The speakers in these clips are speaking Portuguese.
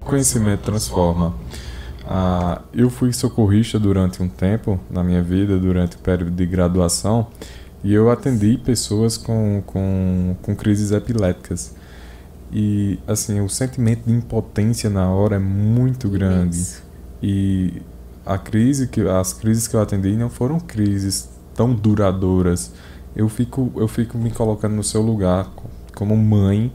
Conhecimento transforma. Ah, eu fui socorrista durante um tempo na minha vida, durante o período de graduação, e eu atendi pessoas com, com, com crises epiléticas. E, assim, o sentimento de impotência na hora é muito grande. Isso. E a crise que, as crises que eu atendi não foram crises tão duradouras. Eu fico, eu fico me colocando no seu lugar como mãe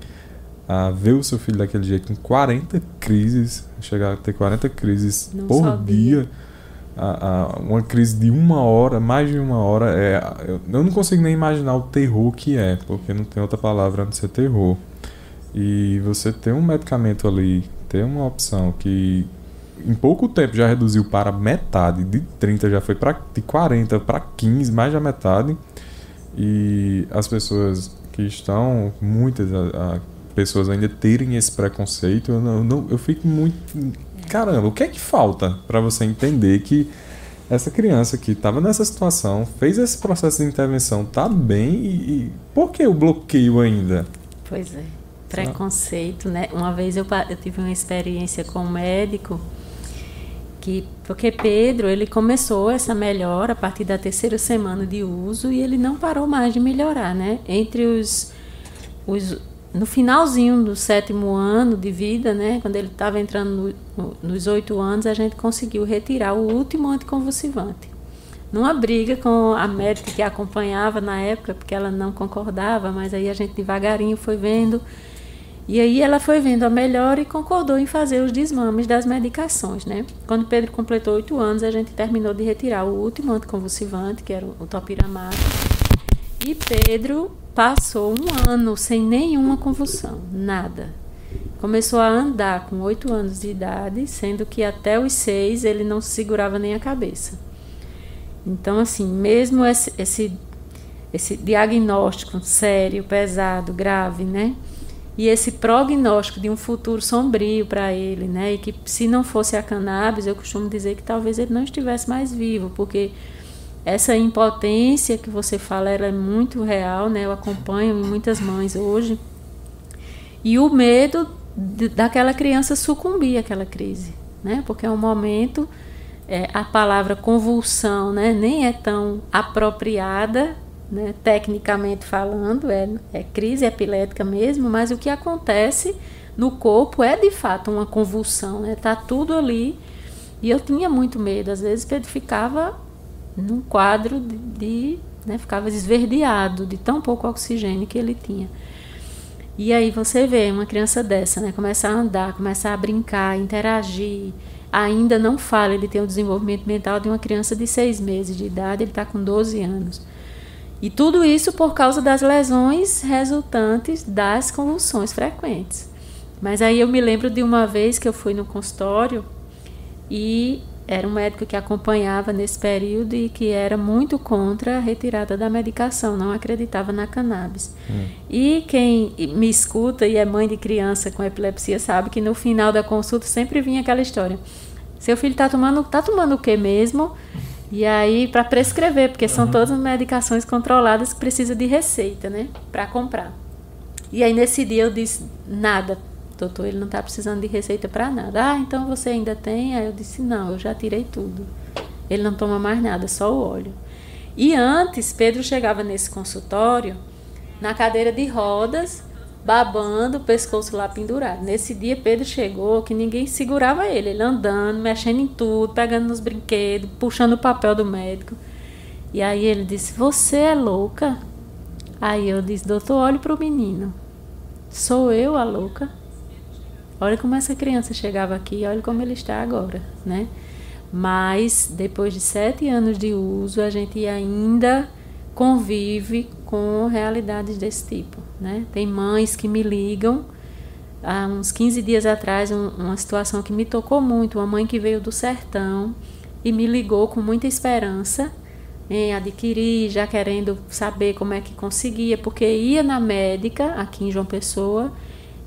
a ver o seu filho daquele jeito com 40 crises, chegar a ter 40 crises não por sabia. dia. A, a, uma crise de uma hora, mais de uma hora, é, eu, eu não consigo nem imaginar o terror que é, porque não tem outra palavra a não ser terror. E você ter um medicamento ali, ter uma opção que em pouco tempo já reduziu para metade, de 30 já foi para de 40 para 15, mais da metade. E as pessoas que estão, muitas a, a, pessoas ainda terem esse preconceito, eu, não, não, eu fico muito. Caramba, o que é que falta para você entender que essa criança que estava nessa situação, fez esse processo de intervenção, tá bem e, e por que o bloqueio ainda? Pois é, preconceito, né? Uma vez eu, eu tive uma experiência com um médico que porque Pedro ele começou essa melhora a partir da terceira semana de uso e ele não parou mais de melhorar, né? Entre os, os no finalzinho do sétimo ano de vida, né? Quando ele estava entrando no, no, nos oito anos, a gente conseguiu retirar o último anticonvulsivante. Numa briga com a médica que acompanhava na época, porque ela não concordava, mas aí a gente devagarinho foi vendo e aí ela foi vendo a melhora e concordou em fazer os desmames das medicações, né? Quando Pedro completou oito anos, a gente terminou de retirar o último anticonvulsivante, que era o topiramato. E Pedro passou um ano sem nenhuma convulsão, nada. Começou a andar com oito anos de idade, sendo que até os seis ele não segurava nem a cabeça. Então, assim, mesmo esse, esse, esse diagnóstico sério, pesado, grave, né? E esse prognóstico de um futuro sombrio para ele, né? E que se não fosse a cannabis, eu costumo dizer que talvez ele não estivesse mais vivo, porque essa impotência que você fala ela é muito real, né? Eu acompanho muitas mães hoje. E o medo de, daquela criança sucumbir àquela crise, né? Porque é um momento é, a palavra convulsão, né? Nem é tão apropriada né, tecnicamente falando, é, é crise epilética mesmo, mas o que acontece no corpo é de fato uma convulsão, né? Tá tudo ali. E eu tinha muito medo, às vezes Pedro ficava num quadro de, de né, ficava esverdeado de tão pouco oxigênio que ele tinha. E aí você vê uma criança dessa, né, começa a andar, começa a brincar, interagir, ainda não fala, ele tem o desenvolvimento mental de uma criança de seis meses de idade, ele está com 12 anos. E tudo isso por causa das lesões resultantes das convulsões frequentes. Mas aí eu me lembro de uma vez que eu fui no consultório e era um médico que acompanhava nesse período e que era muito contra a retirada da medicação, não acreditava na cannabis. Hum. E quem me escuta e é mãe de criança com epilepsia sabe que no final da consulta sempre vinha aquela história. Seu filho está tomando, tá tomando o que mesmo? E aí, para prescrever, porque são uhum. todas medicações controladas que precisa de receita, né? Para comprar. E aí, nesse dia, eu disse: nada, doutor, ele não está precisando de receita para nada. Ah, então você ainda tem? Aí eu disse: não, eu já tirei tudo. Ele não toma mais nada, só o óleo. E antes, Pedro chegava nesse consultório na cadeira de rodas babando, o pescoço lá pendurado. Nesse dia, Pedro chegou que ninguém segurava ele, ele andando, mexendo em tudo, pegando nos brinquedos, puxando o papel do médico. E aí ele disse: Você é louca? Aí eu disse: Doutor, olhe para o menino. Sou eu a louca? Olha como essa criança chegava aqui, olha como ele está agora, né? Mas depois de sete anos de uso, a gente ainda convive com realidades desse tipo. Né? Tem mães que me ligam. Há uns 15 dias atrás, um, uma situação que me tocou muito. Uma mãe que veio do sertão e me ligou com muita esperança em adquirir, já querendo saber como é que conseguia, porque ia na médica aqui em João Pessoa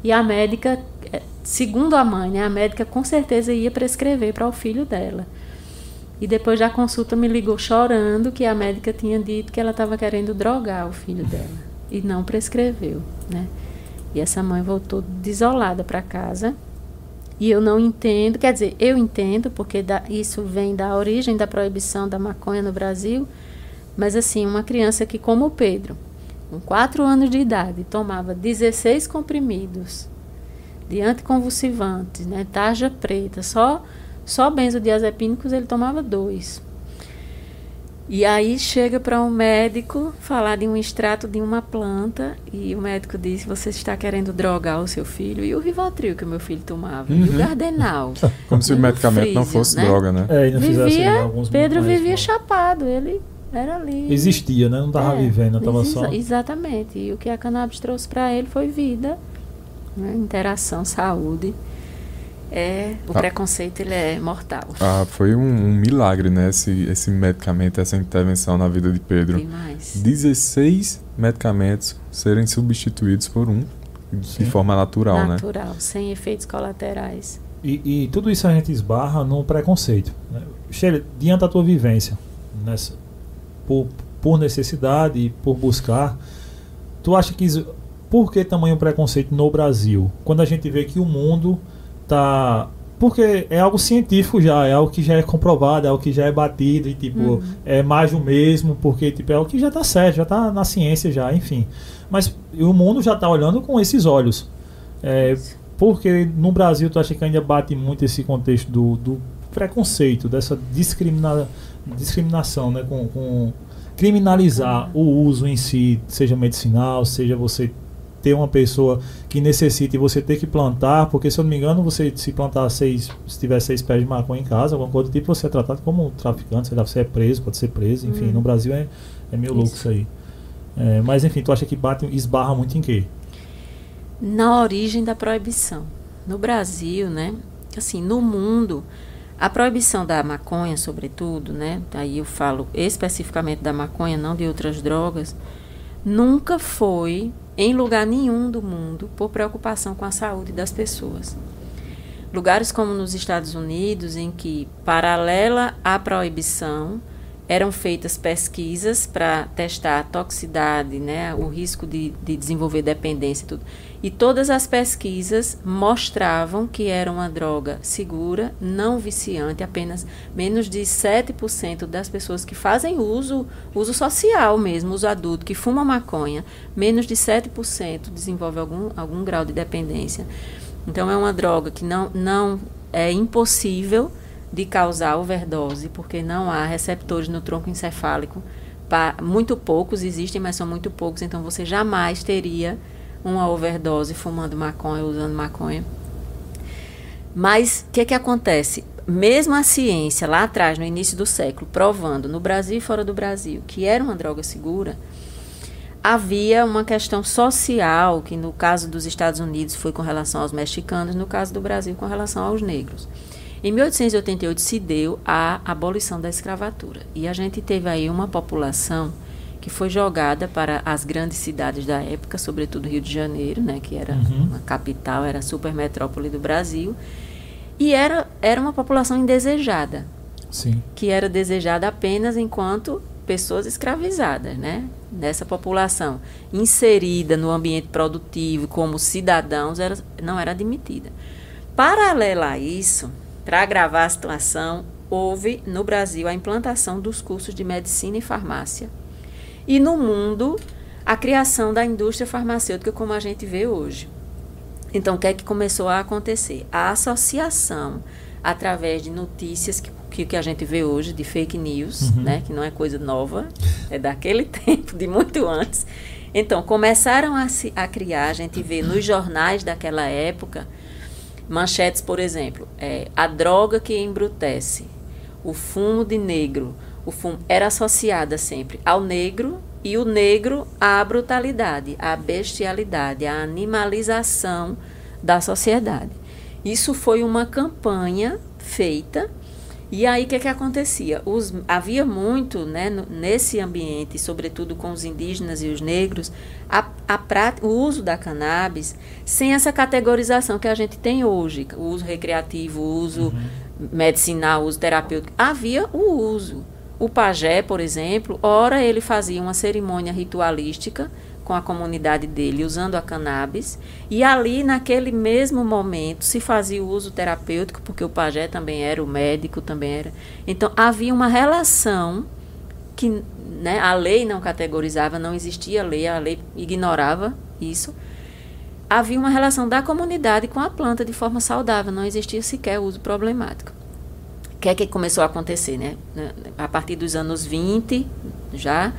e a médica, eh, segundo a mãe, né, a médica com certeza ia prescrever para o filho dela. E depois da consulta me ligou chorando que a médica tinha dito que ela estava querendo drogar o filho dela e não prescreveu, né? E essa mãe voltou desolada para casa. E eu não entendo, quer dizer, eu entendo, porque da, isso vem da origem da proibição da maconha no Brasil, mas assim, uma criança que, como o Pedro, com 4 anos de idade, tomava 16 comprimidos de anticonvulsivantes, né, tarja preta, só só benzodiazepínicos ele tomava dois. E aí chega para um médico falar de um extrato de uma planta e o médico diz: você está querendo drogar o seu filho e o Rivotril que o meu filho tomava uhum. e o uhum. Gardenal. Como se o medicamento não fosse né? droga, né? É, vivia, Pedro vivia chapado, ele era ali. Existia, né? Não estava é, vivendo, estava só. Exatamente. E o que a cannabis trouxe para ele foi vida, né? interação, saúde. É, o ah, preconceito ele é mortal. Ah, foi um, um, milagre, né? Esse, esse medicamento, essa intervenção na vida de Pedro. Demais. 16 medicamentos serem substituídos por um Sim. de forma natural, natural né? Natural, sem efeitos colaterais. E, e, tudo isso a gente esbarra no preconceito. Né? diante da tua vivência, nessa, por, por necessidade e por buscar, tu acha que por que tamanho preconceito no Brasil? Quando a gente vê que o mundo tá porque é algo científico já, é algo que já é comprovado, é algo que já é batido e tipo, uhum. é mais do mesmo, porque tipo, é algo que já está certo, já está na ciência já, enfim. Mas o mundo já está olhando com esses olhos. É, porque no Brasil tu acha que ainda bate muito esse contexto do, do preconceito, dessa discrimina, discriminação, né? Com, com criminalizar uhum. o uso em si, seja medicinal, seja você ter uma pessoa que necessite você ter que plantar, porque se eu não me engano, você se plantar seis, se tiver seis pés de maconha em casa, alguma coisa do tipo, você é tratado como um traficante, sei lá, você é preso, pode ser preso, enfim, hum. no Brasil é, é meio isso. louco isso aí. É, mas enfim, tu acha que bate, esbarra muito em quê? Na origem da proibição. No Brasil, né? Assim, no mundo, a proibição da maconha, sobretudo, né? Aí eu falo especificamente da maconha, não de outras drogas, nunca foi em lugar nenhum do mundo por preocupação com a saúde das pessoas. Lugares como nos Estados Unidos, em que, paralela à proibição, eram feitas pesquisas para testar a toxicidade, né, o risco de, de desenvolver dependência e tudo. E todas as pesquisas mostravam que era uma droga segura, não viciante, apenas menos de 7% das pessoas que fazem uso, uso social mesmo, uso adulto, que fuma maconha, menos de 7% desenvolve algum, algum grau de dependência. Então é uma droga que não, não é impossível de causar overdose, porque não há receptores no tronco encefálico. muito poucos existem, mas são muito poucos, então você jamais teria uma overdose fumando maconha, usando maconha. Mas o que, que acontece? Mesmo a ciência, lá atrás, no início do século, provando no Brasil e fora do Brasil que era uma droga segura, havia uma questão social, que no caso dos Estados Unidos foi com relação aos mexicanos, no caso do Brasil com relação aos negros. Em 1888 se deu a abolição da escravatura e a gente teve aí uma população que foi jogada para as grandes cidades da época, sobretudo Rio de Janeiro, né, que era uhum. uma capital, era a super metrópole do Brasil, e era, era uma população indesejada, Sim. que era desejada apenas enquanto pessoas escravizadas, né? Nessa população inserida no ambiente produtivo como cidadãos era, não era admitida. Paralela a isso, para agravar a situação, houve no Brasil a implantação dos cursos de medicina e farmácia. E no mundo, a criação da indústria farmacêutica como a gente vê hoje. Então, o que é que começou a acontecer? A associação, através de notícias que, que, que a gente vê hoje, de fake news, uhum. né, que não é coisa nova, é daquele tempo, de muito antes. Então, começaram a, se, a criar, a gente vê nos jornais daquela época, Manchetes, por exemplo, é, a droga que embrutece, o fumo de negro, o fumo era associada sempre ao negro e o negro à brutalidade, à bestialidade, à animalização da sociedade. Isso foi uma campanha feita e aí o que, que acontecia? Os, havia muito né, nesse ambiente, sobretudo com os indígenas e os negros, a, a prática, o uso da cannabis sem essa categorização que a gente tem hoje, o uso recreativo, o uso uhum. medicinal, uso terapêutico, havia o uso. O pajé, por exemplo, ora ele fazia uma cerimônia ritualística com a comunidade dele usando a cannabis e ali naquele mesmo momento se fazia o uso terapêutico porque o pajé também era o médico também era. Então havia uma relação que né, a lei não categorizava não existia lei a lei ignorava isso. Havia uma relação da comunidade com a planta de forma saudável não existia sequer uso problemático que é que começou a acontecer né a partir dos anos 20 já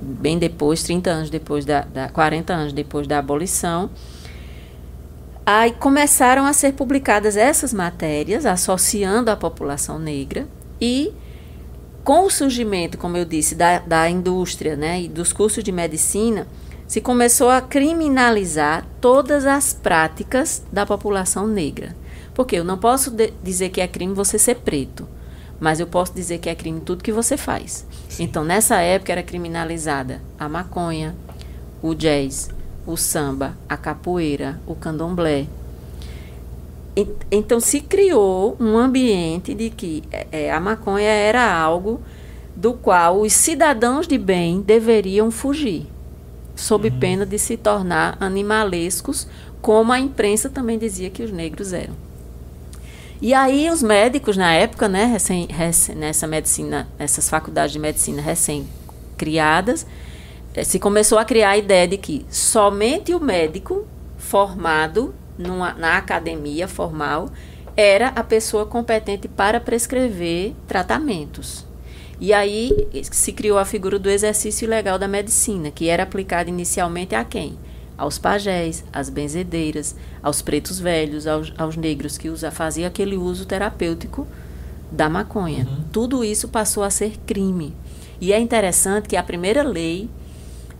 bem depois, 30 anos depois da, da 40 anos depois da abolição. Aí começaram a ser publicadas essas matérias associando a população negra e com o surgimento, como eu disse, da, da indústria né, e dos cursos de medicina, se começou a criminalizar todas as práticas da população negra. Porque eu não posso dizer que é crime você ser preto, mas eu posso dizer que é crime tudo que você faz. Então, nessa época era criminalizada a maconha, o jazz, o samba, a capoeira, o candomblé. E, então, se criou um ambiente de que é, é, a maconha era algo do qual os cidadãos de bem deveriam fugir, sob uhum. pena de se tornar animalescos, como a imprensa também dizia que os negros eram. E aí os médicos na época, né, recém, recém, nessa medicina, essas faculdades de medicina recém criadas, eh, se começou a criar a ideia de que somente o médico formado numa, na academia formal era a pessoa competente para prescrever tratamentos. E aí se criou a figura do exercício legal da medicina, que era aplicada inicialmente a quem? Aos pajés, às benzedeiras, aos pretos velhos, aos, aos negros que usa, faziam aquele uso terapêutico da maconha. Uhum. Tudo isso passou a ser crime. E é interessante que a primeira lei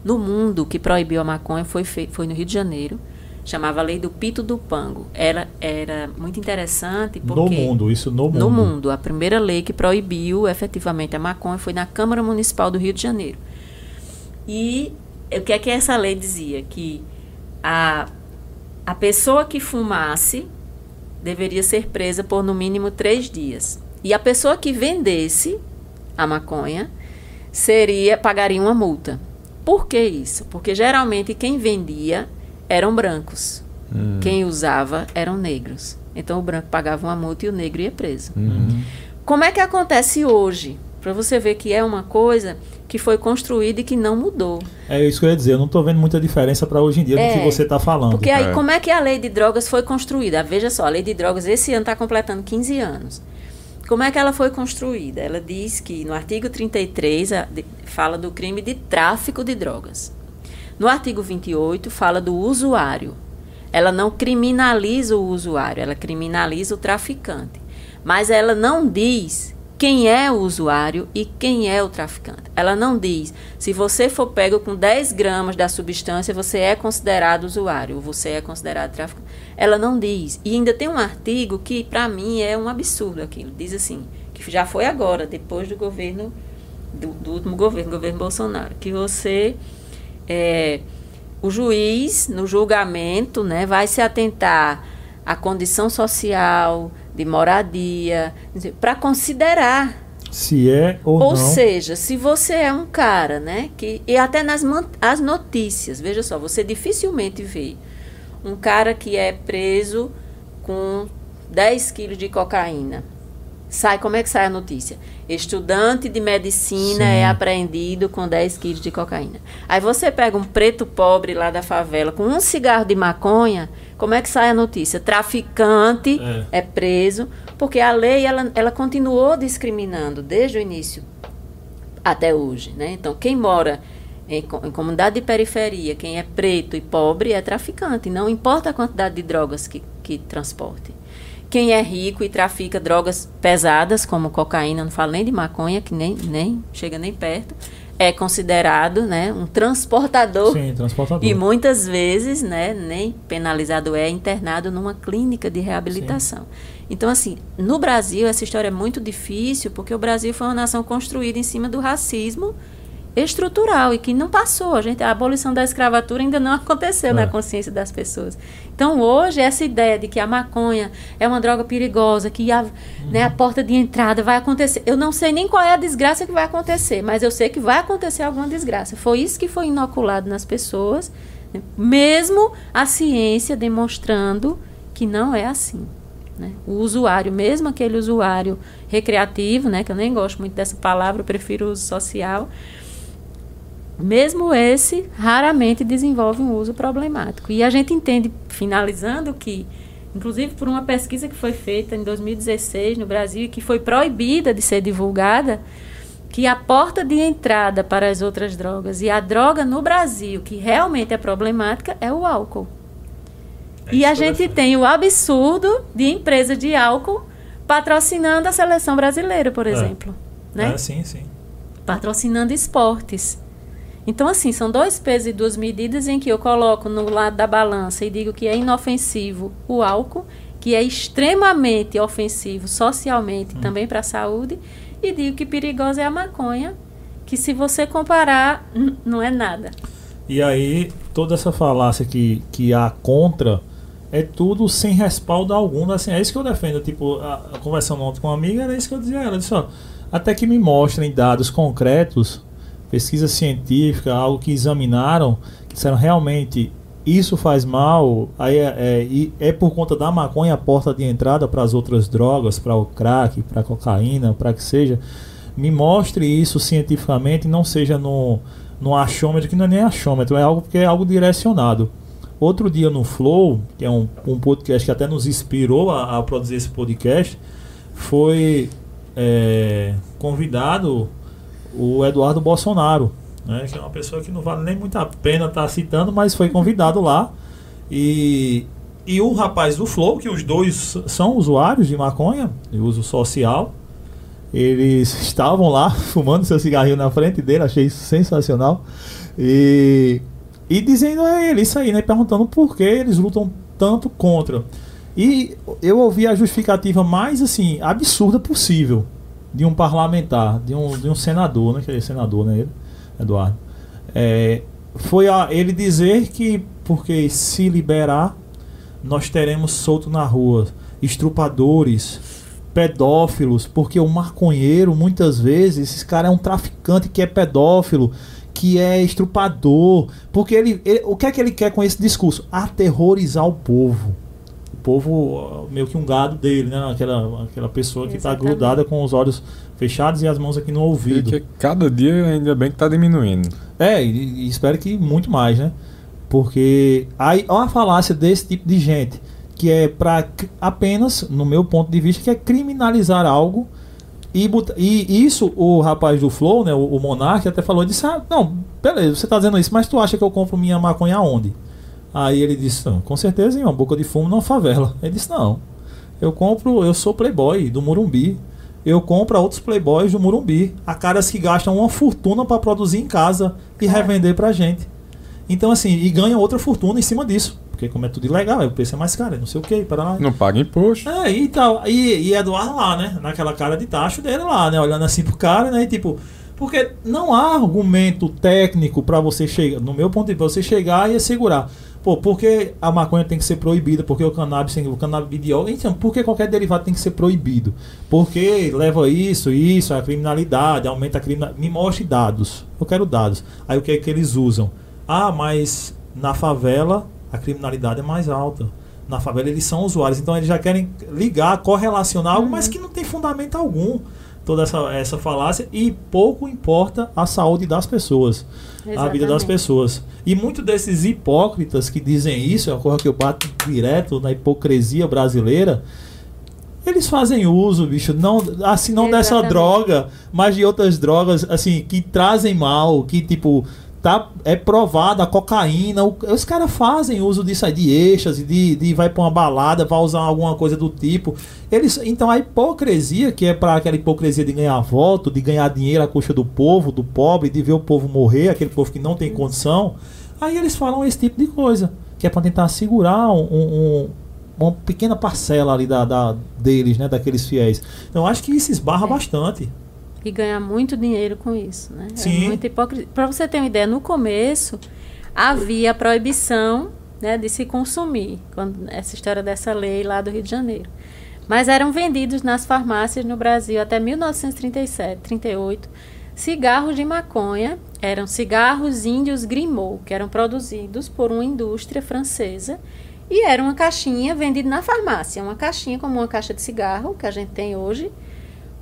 no mundo que proibiu a maconha foi, foi no Rio de Janeiro. Chamava a lei do pito do pango. Era, era muito interessante porque... No mundo, isso no mundo. No mundo. A primeira lei que proibiu efetivamente a maconha foi na Câmara Municipal do Rio de Janeiro. E o que é que essa lei dizia? Que a, a pessoa que fumasse deveria ser presa por no mínimo três dias. E a pessoa que vendesse a maconha seria pagaria uma multa. Por que isso? Porque geralmente quem vendia eram brancos. Hum. Quem usava eram negros. Então o branco pagava uma multa e o negro ia preso. Uhum. Como é que acontece hoje? Para você ver que é uma coisa que foi construída e que não mudou. É isso que eu ia dizer, eu não estou vendo muita diferença para hoje em dia é, do que é, você está falando. Porque aí, é. como é que a lei de drogas foi construída? Veja só, a lei de drogas esse ano está completando 15 anos. Como é que ela foi construída? Ela diz que no artigo 33 a, de, fala do crime de tráfico de drogas. No artigo 28 fala do usuário. Ela não criminaliza o usuário, ela criminaliza o traficante. Mas ela não diz quem é o usuário e quem é o traficante. Ela não diz, se você for pego com 10 gramas da substância, você é considerado usuário, ou você é considerado traficante. Ela não diz. E ainda tem um artigo que, para mim, é um absurdo aquilo. Diz assim, que já foi agora, depois do governo, do, do último governo, governo Bolsonaro, que você, é, o juiz, no julgamento, né, vai se atentar à condição social, de moradia, para considerar se é ou, ou não. Ou seja, se você é um cara, né, que e até nas as notícias, veja só, você dificilmente vê um cara que é preso com 10 quilos de cocaína. Sai, como é que sai a notícia? Estudante de medicina Sim. é apreendido com 10 quilos de cocaína. Aí você pega um preto pobre lá da favela com um cigarro de maconha, como é que sai a notícia? Traficante é, é preso, porque a lei ela, ela continuou discriminando desde o início até hoje. Né? Então, quem mora em, em, comunidade de periferia, quem é preto e pobre é traficante, não importa a quantidade de drogas que, que transporte. Quem é rico e trafica drogas pesadas, como cocaína, não falo nem de maconha, que nem, nem chega nem perto, é considerado né, um transportador. Sim, transportador. E muitas vezes, né, nem penalizado é internado numa clínica de reabilitação. Sim. Então, assim, no Brasil, essa história é muito difícil, porque o Brasil foi uma nação construída em cima do racismo estrutural e que não passou. A, gente, a abolição da escravatura ainda não aconteceu é. na consciência das pessoas. Então, hoje, essa ideia de que a maconha é uma droga perigosa, que a, uhum. né, a porta de entrada vai acontecer. Eu não sei nem qual é a desgraça que vai acontecer, mas eu sei que vai acontecer alguma desgraça. Foi isso que foi inoculado nas pessoas, né, mesmo a ciência demonstrando que não é assim. Né? O usuário, mesmo aquele usuário recreativo, né, que eu nem gosto muito dessa palavra, eu prefiro o uso social, mesmo esse raramente desenvolve um uso problemático. E a gente entende, finalizando, que, inclusive por uma pesquisa que foi feita em 2016 no Brasil e que foi proibida de ser divulgada, que a porta de entrada para as outras drogas e a droga no Brasil que realmente é problemática é o álcool. É e a gente tem o absurdo de empresa de álcool patrocinando a seleção brasileira, por é. exemplo. Né? Ah, sim, sim. Patrocinando esportes. Então, assim, são dois pesos e duas medidas em que eu coloco no lado da balança e digo que é inofensivo o álcool, que é extremamente ofensivo socialmente hum. também para a saúde, e digo que perigosa é a maconha, que se você comparar, não é nada. E aí, toda essa falácia que, que há contra é tudo sem respaldo algum. Assim, é isso que eu defendo. Tipo, a, a conversando ontem com uma amiga, era isso que eu dizia. Ela disse, ó, até que me mostrem dados concretos pesquisa científica, algo que examinaram, que disseram realmente isso faz mal, aí é, é, é por conta da maconha a porta de entrada para as outras drogas, para o crack, para a cocaína, para que seja. Me mostre isso cientificamente, não seja no, no achômetro, que não é nem achômetro, é algo que é algo direcionado. Outro dia no Flow, que é um, um podcast que até nos inspirou a, a produzir esse podcast, foi é, convidado o Eduardo Bolsonaro, né, que é uma pessoa que não vale nem muito a pena estar tá citando, mas foi convidado lá. E, e o rapaz do Flow, que os dois são usuários de maconha, de uso social, eles estavam lá fumando seu cigarrinho na frente dele, achei isso sensacional. E, e dizendo a ele isso aí, né? Perguntando por que eles lutam tanto contra. E eu ouvi a justificativa mais assim absurda possível de um parlamentar, de um, de um senador, né? Que é senador, né? Ele, Eduardo. É, foi a ele dizer que porque se liberar, nós teremos solto na rua estrupadores, pedófilos, porque o maconheiro, muitas vezes, esse cara é um traficante que é pedófilo, que é estrupador, porque ele, ele o que é que ele quer com esse discurso? Aterrorizar o povo povo meio que um gado dele, né? Aquela, aquela pessoa que está grudada com os olhos fechados e as mãos aqui no ouvido. Que cada dia ainda bem que está diminuindo. É, e, e, espero que muito mais, né? Porque aí há uma falácia desse tipo de gente que é para apenas, no meu ponto de vista, que é criminalizar algo e, e isso o rapaz do Flow, né, o, o Monark até falou, disse, ah, não, beleza, você está dizendo isso, mas tu acha que eu compro minha maconha onde? Aí ele disse, com certeza em uma boca de fumo numa favela. Ele disse, não, eu compro, eu sou playboy do Murumbi. Eu compro outros playboys do Murumbi. Há caras que gastam uma fortuna para produzir em casa e é. revender pra gente. Então, assim, e ganham outra fortuna em cima disso. Porque como é tudo ilegal, o preço é mais caro, não sei o que, para lá. Não paga imposto. É, e tal. E, e Eduardo lá, né? Naquela cara de tacho dele lá, né? Olhando assim pro cara, né? E tipo, porque não há argumento técnico para você chegar, no meu ponto de vista, você chegar e assegurar. Pô, por que a maconha tem que ser proibida? Porque o cannabis o canabidiol. Então, por que qualquer derivado tem que ser proibido? Porque leva isso, isso, a criminalidade, aumenta a criminalidade. Me mostre dados. Eu quero dados. Aí o que é que eles usam? Ah, mas na favela a criminalidade é mais alta. Na favela eles são usuários. Então eles já querem ligar, correlacionar algo, uhum. mas que não tem fundamento algum toda essa, essa falácia e pouco importa a saúde das pessoas, Exatamente. a vida das pessoas. E muitos desses hipócritas que dizem isso, é uma coisa que eu bato direto na hipocrisia brasileira, eles fazem uso, bicho, não assim não Exatamente. dessa droga, mas de outras drogas assim que trazem mal, que tipo tá, é provada a cocaína. O, os caras fazem uso disso aí, de êxtase, de, de vai pra uma balada, vai usar alguma coisa do tipo. Eles, então a hipocrisia, que é para aquela hipocrisia de ganhar voto, de ganhar dinheiro à custa do povo, do pobre, de ver o povo morrer, aquele povo que não tem condição, aí eles falam esse tipo de coisa, que é para tentar segurar um, um, uma pequena parcela ali da, da, deles, né, daqueles fiéis. Então acho que isso esbarra é. bastante. E ganhar muito dinheiro com isso, né? É Sim. É muita hipocrisia. Para você ter uma ideia, no começo havia proibição né, de se consumir, quando essa história dessa lei lá do Rio de Janeiro. Mas eram vendidos nas farmácias no Brasil até 1937, 38, cigarros de maconha, eram cigarros índios Grimaud, que eram produzidos por uma indústria francesa e era uma caixinha vendida na farmácia, uma caixinha como uma caixa de cigarro que a gente tem hoje,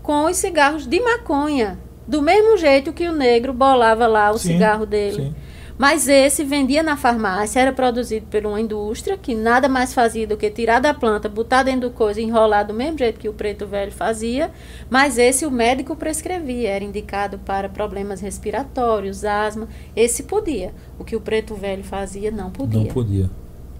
com os cigarros de maconha, do mesmo jeito que o negro bolava lá o sim, cigarro dele. Sim. Mas esse vendia na farmácia, era produzido por uma indústria que nada mais fazia do que tirar da planta, botar dentro do coisa e enrolar do mesmo jeito que o preto velho fazia. Mas esse o médico prescrevia, era indicado para problemas respiratórios, asma. Esse podia. O que o preto velho fazia não podia. Não podia.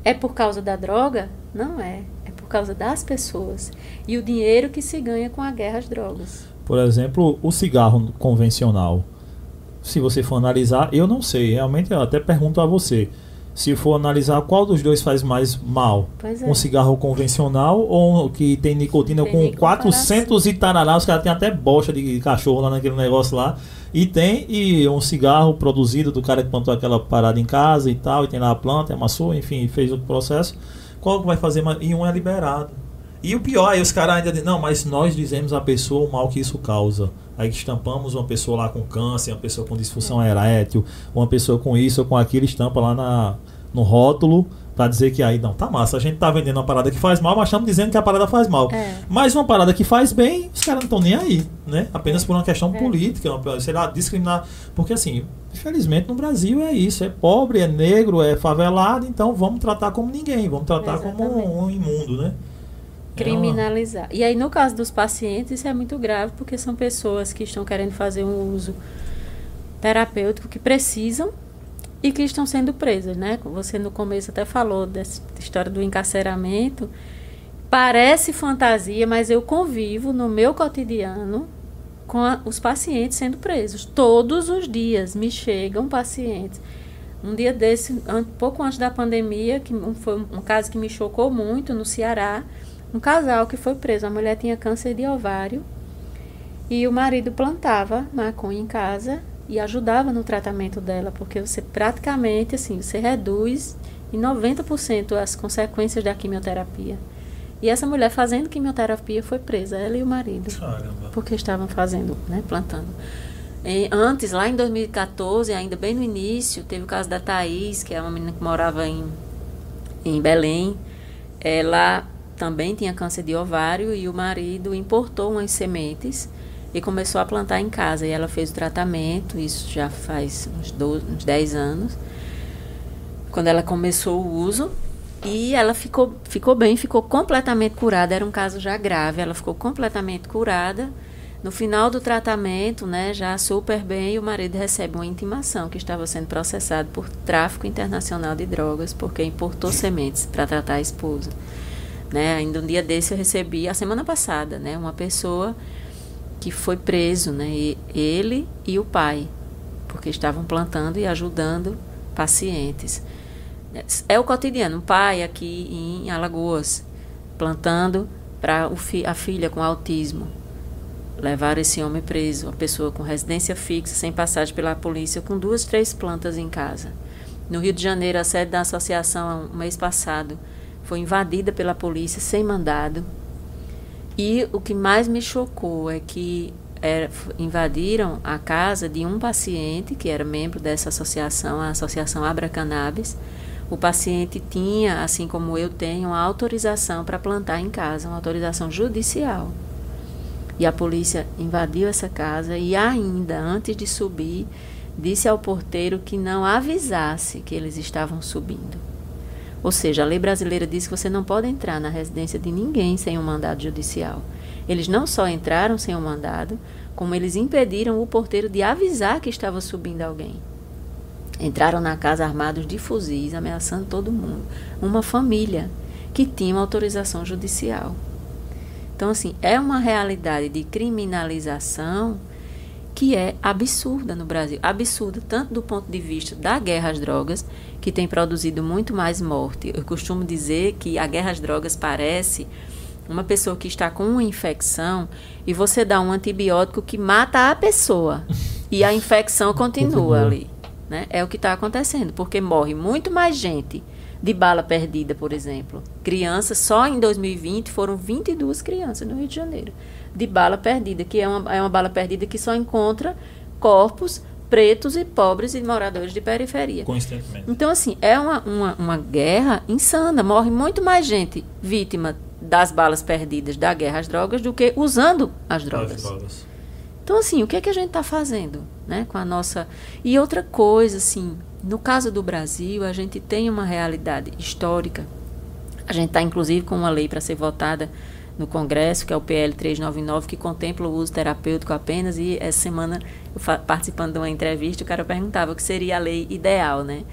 É por causa da droga? Não é. Por causa das pessoas. E o dinheiro que se ganha com a guerra às drogas. Por exemplo, o cigarro convencional se você for analisar, eu não sei, realmente eu até pergunto a você. Se for analisar qual dos dois faz mais mal, é. um cigarro convencional ou um que tem nicotina tem com 400 e tarará, os caras têm até bocha de cachorro lá naquele negócio lá. E tem e um cigarro produzido do cara que plantou aquela parada em casa e tal, e tem lá a planta, amassou, enfim, fez o processo. Qual vai fazer mais? E um é liberado. E o pior, aí os caras ainda dizem, não, mas nós dizemos a pessoa o mal que isso causa. Aí estampamos uma pessoa lá com câncer, uma pessoa com disfunção erétil, uma pessoa com isso ou com aquilo, estampa lá na, no rótulo para dizer que aí não tá massa. A gente tá vendendo uma parada que faz mal, mas estamos dizendo que a parada faz mal. É. Mas uma parada que faz bem, os caras não estão nem aí, né? Apenas é. por uma questão é. política, uma, sei lá, discriminar. Porque assim, infelizmente no Brasil é isso, é pobre, é negro, é favelado, então vamos tratar como ninguém, vamos tratar Exatamente. como um, um imundo, né? criminalizar. E aí, no caso dos pacientes, isso é muito grave, porque são pessoas que estão querendo fazer um uso terapêutico que precisam e que estão sendo presas, né? Você no começo até falou dessa história do encarceramento. Parece fantasia, mas eu convivo no meu cotidiano com a, os pacientes sendo presos. Todos os dias me chegam pacientes. Um dia desse, um pouco antes da pandemia, que foi um caso que me chocou muito no Ceará, um casal que foi preso. A mulher tinha câncer de ovário e o marido plantava maconha em casa e ajudava no tratamento dela, porque você praticamente assim, você reduz em 90% as consequências da quimioterapia. E essa mulher fazendo quimioterapia foi presa, ela e o marido. Caramba. Porque estavam fazendo, né, plantando. E antes, lá em 2014, ainda bem no início, teve o caso da Thaís, que é uma menina que morava em, em Belém. Ela também tinha câncer de ovário e o marido importou umas sementes e começou a plantar em casa. E ela fez o tratamento, isso já faz uns, 12, uns 10 anos, quando ela começou o uso. E ela ficou, ficou bem, ficou completamente curada. Era um caso já grave, ela ficou completamente curada. No final do tratamento, né, já super bem, o marido recebe uma intimação que estava sendo processado por tráfico internacional de drogas, porque importou sementes para tratar a esposa. Né? Ainda um dia desse eu recebi, a semana passada, né, uma pessoa que foi preso, né, ele e o pai, porque estavam plantando e ajudando pacientes. É o cotidiano, um pai aqui em Alagoas, plantando para fi, a filha com autismo. Levaram esse homem preso, uma pessoa com residência fixa, sem passagem pela polícia, com duas, três plantas em casa. No Rio de Janeiro, a sede da associação, um mês passado, foi invadida pela polícia sem mandado. E o que mais me chocou é que era, invadiram a casa de um paciente que era membro dessa associação, a Associação Abra Cannabis. O paciente tinha, assim como eu tenho, uma autorização para plantar em casa, uma autorização judicial. E a polícia invadiu essa casa e ainda antes de subir, disse ao porteiro que não avisasse que eles estavam subindo. Ou seja, a lei brasileira diz que você não pode entrar na residência de ninguém sem um mandado judicial. Eles não só entraram sem um mandado, como eles impediram o porteiro de avisar que estava subindo alguém. Entraram na casa armados de fuzis, ameaçando todo mundo. Uma família que tinha autorização judicial. Então, assim, é uma realidade de criminalização que é absurda no Brasil. Absurda tanto do ponto de vista da guerra às drogas, que tem produzido muito mais morte. Eu costumo dizer que a guerra às drogas parece uma pessoa que está com uma infecção e você dá um antibiótico que mata a pessoa e a infecção continua ali. Né? É o que está acontecendo, porque morre muito mais gente de bala perdida, por exemplo. Crianças, só em 2020 foram 22 crianças no Rio de Janeiro de bala perdida, que é uma, é uma bala perdida que só encontra corpos pretos e pobres e moradores de periferia. Constantemente. Então, assim, é uma, uma, uma guerra insana. Morre muito mais gente vítima das balas perdidas da guerra às drogas do que usando as drogas. As drogas. Então, assim, o que é que a gente está fazendo né, com a nossa. E outra coisa, assim, no caso do Brasil, a gente tem uma realidade histórica. A gente está, inclusive, com uma lei para ser votada no Congresso, que é o PL 399, que contempla o uso terapêutico apenas. E essa semana, participando de uma entrevista, o cara perguntava o que seria a lei ideal, né?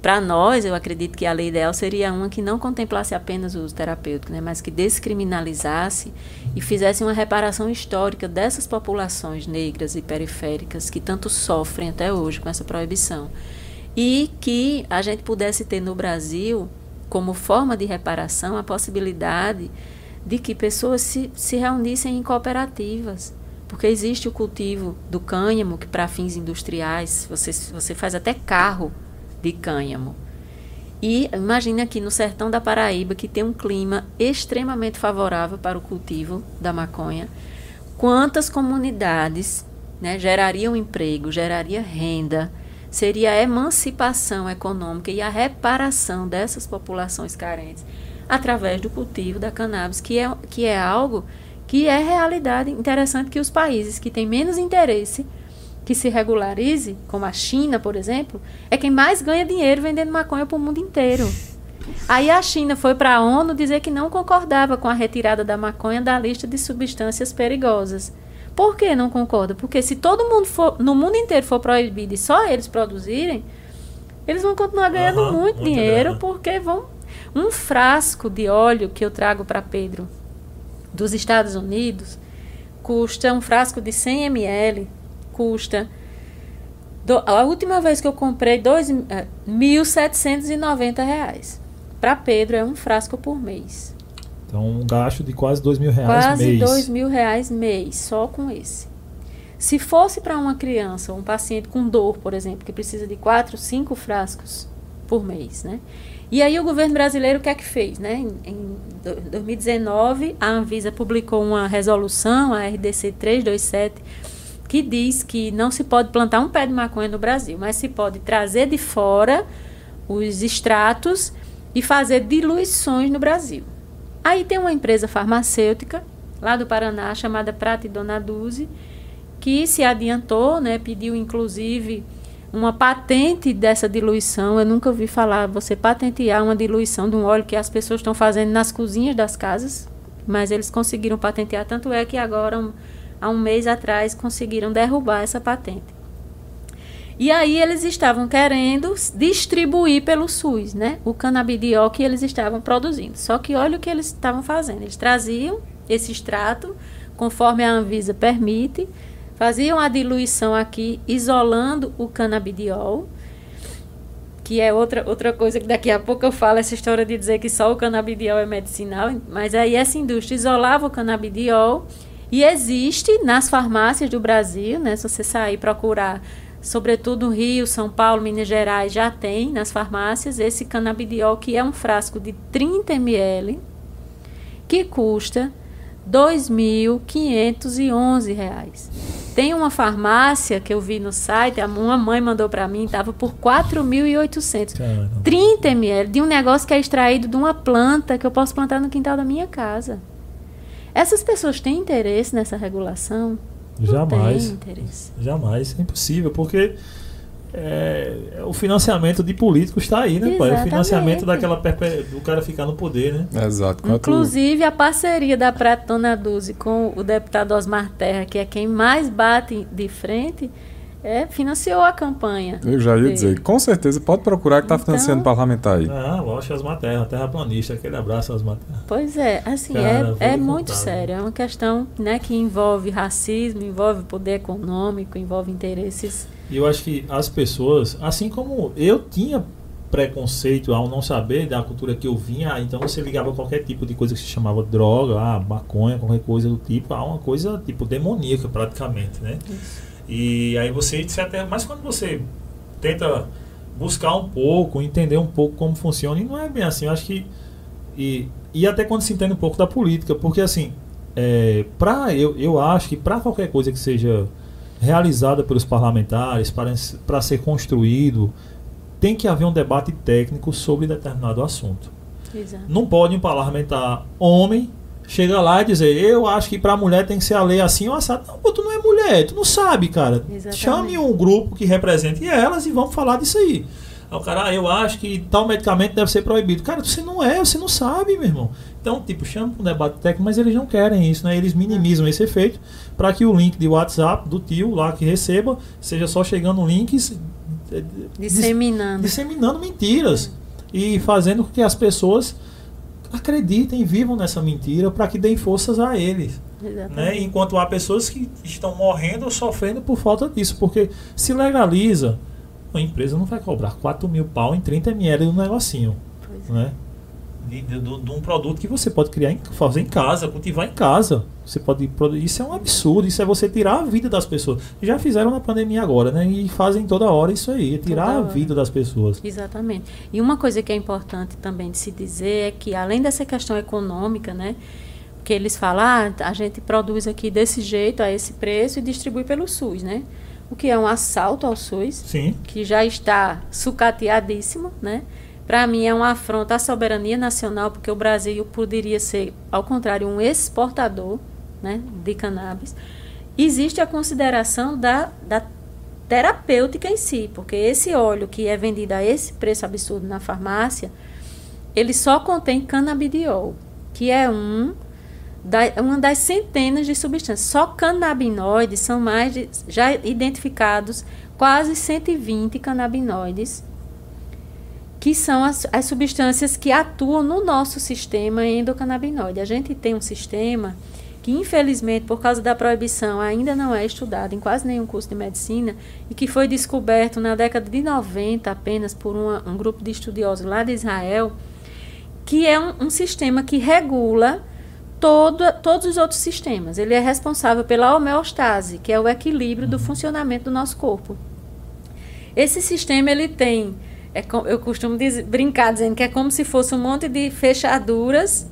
Para nós, eu acredito que a lei ideal seria uma que não contemplasse apenas o uso terapêutico, né, mas que descriminalizasse e fizesse uma reparação histórica dessas populações negras e periféricas que tanto sofrem até hoje com essa proibição. E que a gente pudesse ter no Brasil, como forma de reparação, a possibilidade de que pessoas se, se reunissem em cooperativas. Porque existe o cultivo do cânhamo, que para fins industriais, você, você faz até carro de cânhamo. E imagine aqui no sertão da Paraíba, que tem um clima extremamente favorável para o cultivo da maconha, quantas comunidades né, gerariam emprego, geraria renda, seria a emancipação econômica e a reparação dessas populações carentes através do cultivo da cannabis, que é, que é algo que é realidade interessante que os países que têm menos interesse que se regularize, como a China, por exemplo, é quem mais ganha dinheiro vendendo maconha para o mundo inteiro. Aí a China foi para a ONU dizer que não concordava com a retirada da maconha da lista de substâncias perigosas. Por que não concorda? Porque se todo mundo for, no mundo inteiro for proibido e só eles produzirem, eles vão continuar ganhando uhum, muito dinheiro grana. porque vão um frasco de óleo que eu trago para Pedro dos Estados Unidos custa um frasco de 100 ml custa do, a última vez que eu comprei dois, é, 1.790 reais. Para Pedro é um frasco por mês. Então um gasto de quase dois mil reais quase mês. Quase dois mil reais mês, só com esse. Se fosse para uma criança, um paciente com dor, por exemplo, que precisa de quatro, cinco frascos por mês, né? E aí o governo brasileiro o que é que fez? Né? Em, em 2019, a Anvisa publicou uma resolução, a RDC 327, que diz que não se pode plantar um pé de maconha no Brasil, mas se pode trazer de fora os extratos e fazer diluições no Brasil. Aí tem uma empresa farmacêutica lá do Paraná chamada Prata e Dona Duze, que se adiantou, né, pediu inclusive uma patente dessa diluição. Eu nunca ouvi falar você patentear uma diluição de um óleo que as pessoas estão fazendo nas cozinhas das casas, mas eles conseguiram patentear. Tanto é que agora, um, há um mês atrás, conseguiram derrubar essa patente. E aí eles estavam querendo distribuir pelo SUS, né? O canabidiol que eles estavam produzindo. Só que olha o que eles estavam fazendo. Eles traziam esse extrato, conforme a Anvisa permite, faziam a diluição aqui, isolando o canabidiol, que é outra, outra coisa que daqui a pouco eu falo, essa história de dizer que só o canabidiol é medicinal, mas aí essa indústria isolava o canabidiol e existe nas farmácias do Brasil, né, se você sair procurar, sobretudo no Rio, São Paulo, Minas Gerais, já tem nas farmácias esse canabidiol que é um frasco de 30 ml, que custa R$ 2.511. Tem uma farmácia que eu vi no site, uma mãe mandou para mim, estava por 4.800. 30 ml de um negócio que é extraído de uma planta que eu posso plantar no quintal da minha casa. Essas pessoas têm interesse nessa regulação? Jamais. Não interesse. Jamais, é impossível, porque é, o financiamento de políticos está aí, né, pai? O financiamento daquela do cara ficar no poder, né? Exato. Inclusive a parceria da Pratona Duzi com o deputado Osmar Terra, que é quem mais bate de frente, é, financiou a campanha. Eu já ia dele. dizer, com certeza pode procurar que está então, financiando parlamentar aí. Ah, lógico, Osmar Terra, terraplanista, aquele abraço Osmar Terra. Pois é, assim, Cara, é, é muito sério, é uma questão né, que envolve racismo, envolve poder econômico, envolve interesses e eu acho que as pessoas, assim como eu tinha preconceito ao não saber da cultura que eu vinha, então você ligava qualquer tipo de coisa que se chamava droga, ah, maconha, qualquer coisa do tipo, a uma coisa tipo demoníaca praticamente, né? Isso. E aí você se até, mas quando você tenta buscar um pouco, entender um pouco como funciona, e não é bem assim, eu acho que e, e até quando se entende um pouco da política, porque assim, é, pra, eu, eu acho que para qualquer coisa que seja realizada pelos parlamentares, para ser construído, tem que haver um debate técnico sobre determinado assunto. Exato. Não pode um parlamentar homem chegar lá e dizer, eu acho que para a mulher tem que ser a lei assim ou assado. Não, pô, tu não é mulher, tu não sabe, cara. Exatamente. Chame um grupo que represente elas e vamos falar disso aí. Aí o cara, ah, eu acho que tal medicamento deve ser proibido. Cara, você não é, você não sabe, meu irmão. Então, tipo, chama para um debate técnico, mas eles não querem isso, né? Eles minimizam esse efeito para que o link de WhatsApp do tio lá que receba seja só chegando links disseminando, disseminando mentiras e fazendo com que as pessoas acreditem, vivam nessa mentira para que deem forças a eles. Né? Enquanto há pessoas que estão morrendo ou sofrendo por falta disso, porque se legaliza, a empresa não vai cobrar 4 mil pau em 30 ml do negocinho. Pois é. né? De, de, de, de, um produto que você pode criar, em, fazer em casa, cultivar em casa. Você pode Isso é um absurdo, isso é você tirar a vida das pessoas. Já fizeram na pandemia agora, né? E fazem toda hora isso aí, é tirar a vida das pessoas. Exatamente. E uma coisa que é importante também de se dizer é que, além dessa questão econômica, né? Que eles falam, ah, a gente produz aqui desse jeito, a esse preço e distribui pelo SUS, né? o que é um assalto ao SUS, Sim. que já está sucateadíssimo, né? Para mim é uma afronta à soberania nacional, porque o Brasil poderia ser, ao contrário, um exportador né, de cannabis. Existe a consideração da, da terapêutica em si, porque esse óleo que é vendido a esse preço absurdo na farmácia, ele só contém canabidiol, que é um da, uma das centenas de substâncias. Só canabinoides são mais de, já identificados quase 120 canabinoides, que são as, as substâncias que atuam no nosso sistema endocannabinoide. A gente tem um sistema que, infelizmente, por causa da proibição, ainda não é estudado em quase nenhum curso de medicina e que foi descoberto na década de 90 apenas por uma, um grupo de estudiosos lá de Israel, que é um, um sistema que regula todo, todos os outros sistemas. Ele é responsável pela homeostase, que é o equilíbrio do funcionamento do nosso corpo. Esse sistema ele tem, é, eu costumo dizer, brincar dizendo que é como se fosse um monte de fechaduras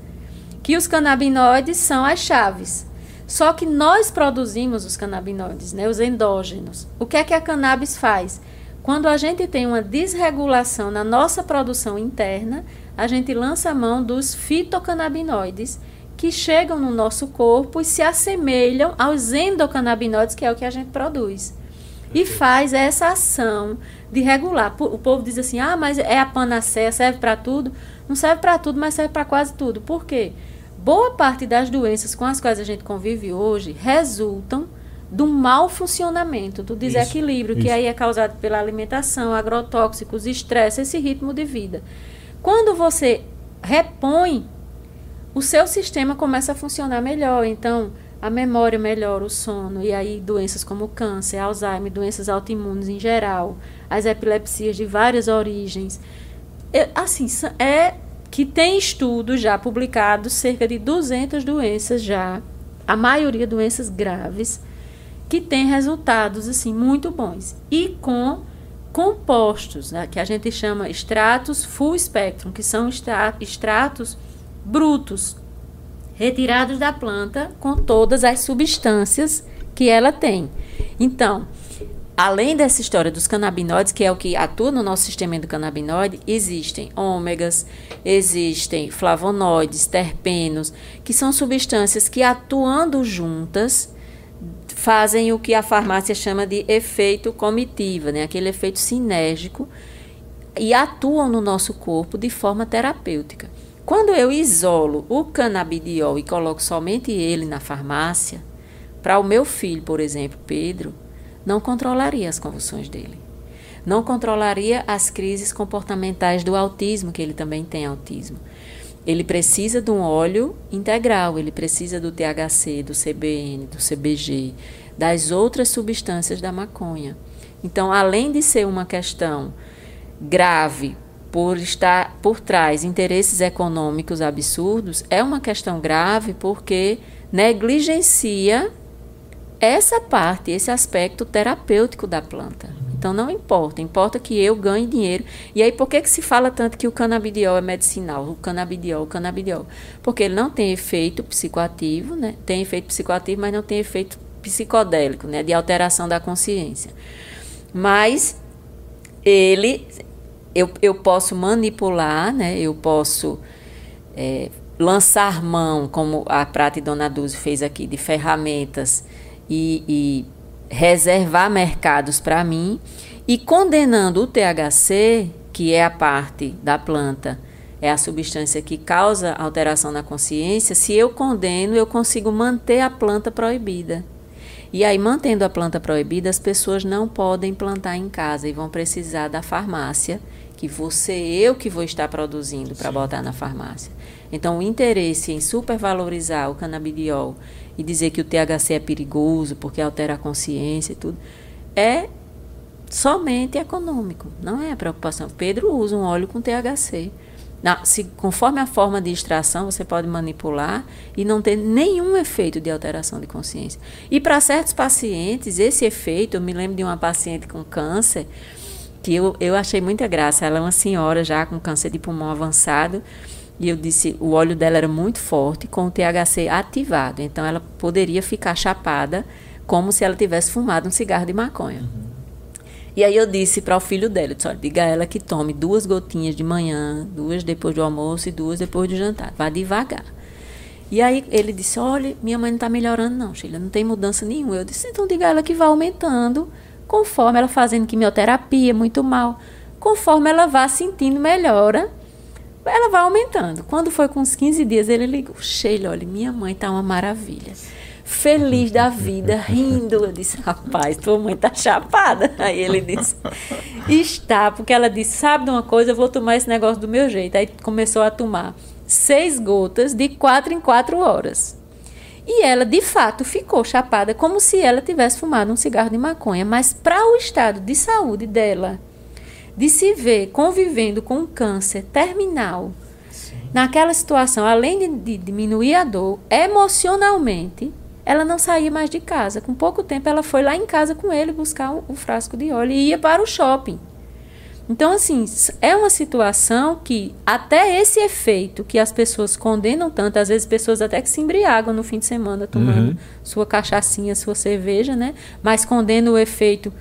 que os canabinoides são as chaves. Só que nós produzimos os canabinoides, né, os endógenos. O que é que a cannabis faz? Quando a gente tem uma desregulação na nossa produção interna, a gente lança a mão dos fitocannabinoides, que chegam no nosso corpo e se assemelham aos endocannabinoides, que é o que a gente produz. E faz essa ação de regular. O povo diz assim: ah, mas é a panaceia, serve para tudo. Não serve para tudo, mas serve para quase tudo. Por quê? Boa parte das doenças com as quais a gente convive hoje resultam do mau funcionamento, do desequilíbrio, isso, que isso. aí é causado pela alimentação, agrotóxicos, estresse, esse ritmo de vida. Quando você repõe o seu sistema começa a funcionar melhor. Então, a memória melhora, o sono, e aí doenças como câncer, Alzheimer, doenças autoimunes em geral, as epilepsias de várias origens. Assim, é que tem estudos já publicados, cerca de 200 doenças já, a maioria doenças graves, que têm resultados assim muito bons. E com compostos, né, que a gente chama extratos full spectrum, que são extratos brutos, retirados da planta com todas as substâncias que ela tem. Então, além dessa história dos canabinoides, que é o que atua no nosso sistema endocannabinoide, existem ômegas, existem flavonoides, terpenos, que são substâncias que atuando juntas fazem o que a farmácia chama de efeito comitiva, né? aquele efeito sinérgico, e atuam no nosso corpo de forma terapêutica. Quando eu isolo o canabidiol e coloco somente ele na farmácia, para o meu filho, por exemplo, Pedro, não controlaria as convulsões dele. Não controlaria as crises comportamentais do autismo, que ele também tem autismo. Ele precisa de um óleo integral, ele precisa do THC, do CBN, do CBG, das outras substâncias da maconha. Então, além de ser uma questão grave por estar por trás interesses econômicos absurdos, é uma questão grave porque negligencia essa parte, esse aspecto terapêutico da planta. Então não importa, importa que eu ganhe dinheiro. E aí por que, que se fala tanto que o canabidiol é medicinal? O canabidiol, o canabidiol. Porque ele não tem efeito psicoativo, né? Tem efeito psicoativo, mas não tem efeito psicodélico, né? De alteração da consciência. Mas ele, eu, eu posso manipular, né? Eu posso é, lançar mão, como a Prata e Dona Dulce fez aqui, de ferramentas e, e reservar mercados para mim e condenando o THC, que é a parte da planta, é a substância que causa alteração na consciência, se eu condeno, eu consigo manter a planta proibida. E aí, mantendo a planta proibida, as pessoas não podem plantar em casa e vão precisar da farmácia, que você, eu que vou estar produzindo para botar na farmácia. Então, o interesse em supervalorizar o canabidiol e dizer que o THC é perigoso porque altera a consciência e tudo, é somente econômico, não é a preocupação. Pedro usa um óleo com THC. Na, se, conforme a forma de extração, você pode manipular e não ter nenhum efeito de alteração de consciência. E para certos pacientes, esse efeito, eu me lembro de uma paciente com câncer, que eu, eu achei muita graça. Ela é uma senhora já com câncer de pulmão avançado. E eu disse, o óleo dela era muito forte, com o THC ativado. Então ela poderia ficar chapada como se ela tivesse fumado um cigarro de maconha. Uhum. E aí eu disse para o filho dela, disse, olha, diga a ela que tome duas gotinhas de manhã, duas depois do almoço e duas depois do jantar. Vá devagar. E aí ele disse, olha, minha mãe não está melhorando não, Sheila, não tem mudança nenhuma. Eu disse, então diga a ela que vá aumentando, conforme ela fazendo quimioterapia, muito mal. Conforme ela vá sentindo melhora, ela vai aumentando. Quando foi com uns 15 dias, ele ligou: Sheila, olha, minha mãe tá uma maravilha. Feliz da vida, rindo. Eu disse: Rapaz, tua mãe tá chapada. Aí ele disse: Está, porque ela disse: Sabe de uma coisa, eu vou tomar esse negócio do meu jeito. Aí começou a tomar seis gotas de quatro em quatro horas. E ela, de fato, ficou chapada, como se ela tivesse fumado um cigarro de maconha. Mas para o estado de saúde dela, de se ver convivendo com um câncer terminal, Sim. naquela situação, além de, de diminuir a dor, emocionalmente, ela não saía mais de casa. Com pouco tempo, ela foi lá em casa com ele buscar o, o frasco de óleo e ia para o shopping. Então, assim, é uma situação que até esse efeito que as pessoas condenam tanto, às vezes pessoas até que se embriagam no fim de semana tomando uhum. sua cachaçinha, sua cerveja, né? Mas condenam o efeito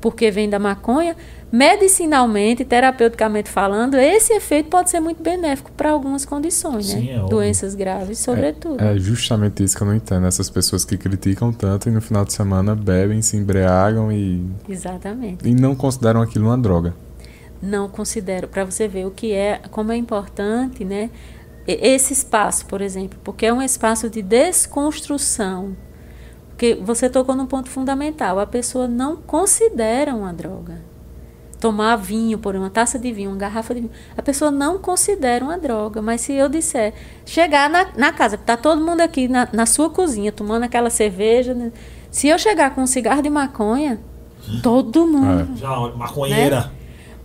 porque vem da maconha, medicinalmente, terapeuticamente falando, esse efeito pode ser muito benéfico para algumas condições, né? Sim, né? É Doenças graves, sobretudo. É, é, justamente isso que eu não entendo. Essas pessoas que criticam tanto e no final de semana bebem, se embriagam e. Exatamente. E não consideram aquilo uma droga. Não considero. Para você ver o que é, como é importante, né? Esse espaço, por exemplo, porque é um espaço de desconstrução porque você tocou num ponto fundamental. A pessoa não considera uma droga. Tomar vinho, por uma taça de vinho, uma garrafa de vinho. A pessoa não considera uma droga. Mas se eu disser, chegar na, na casa, está todo mundo aqui na, na sua cozinha tomando aquela cerveja. Né? Se eu chegar com um cigarro de maconha, todo mundo. É. Já, maconheira. Né?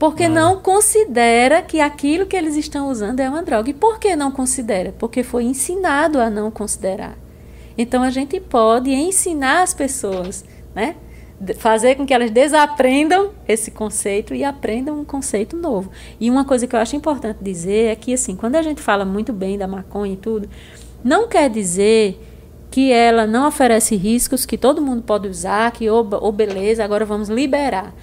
Porque é. não considera que aquilo que eles estão usando é uma droga. E por que não considera? Porque foi ensinado a não considerar. Então a gente pode ensinar as pessoas, né? Fazer com que elas desaprendam esse conceito e aprendam um conceito novo. E uma coisa que eu acho importante dizer é que, assim, quando a gente fala muito bem da maconha e tudo, não quer dizer que ela não oferece riscos, que todo mundo pode usar, que, oh, oh beleza, agora vamos liberar.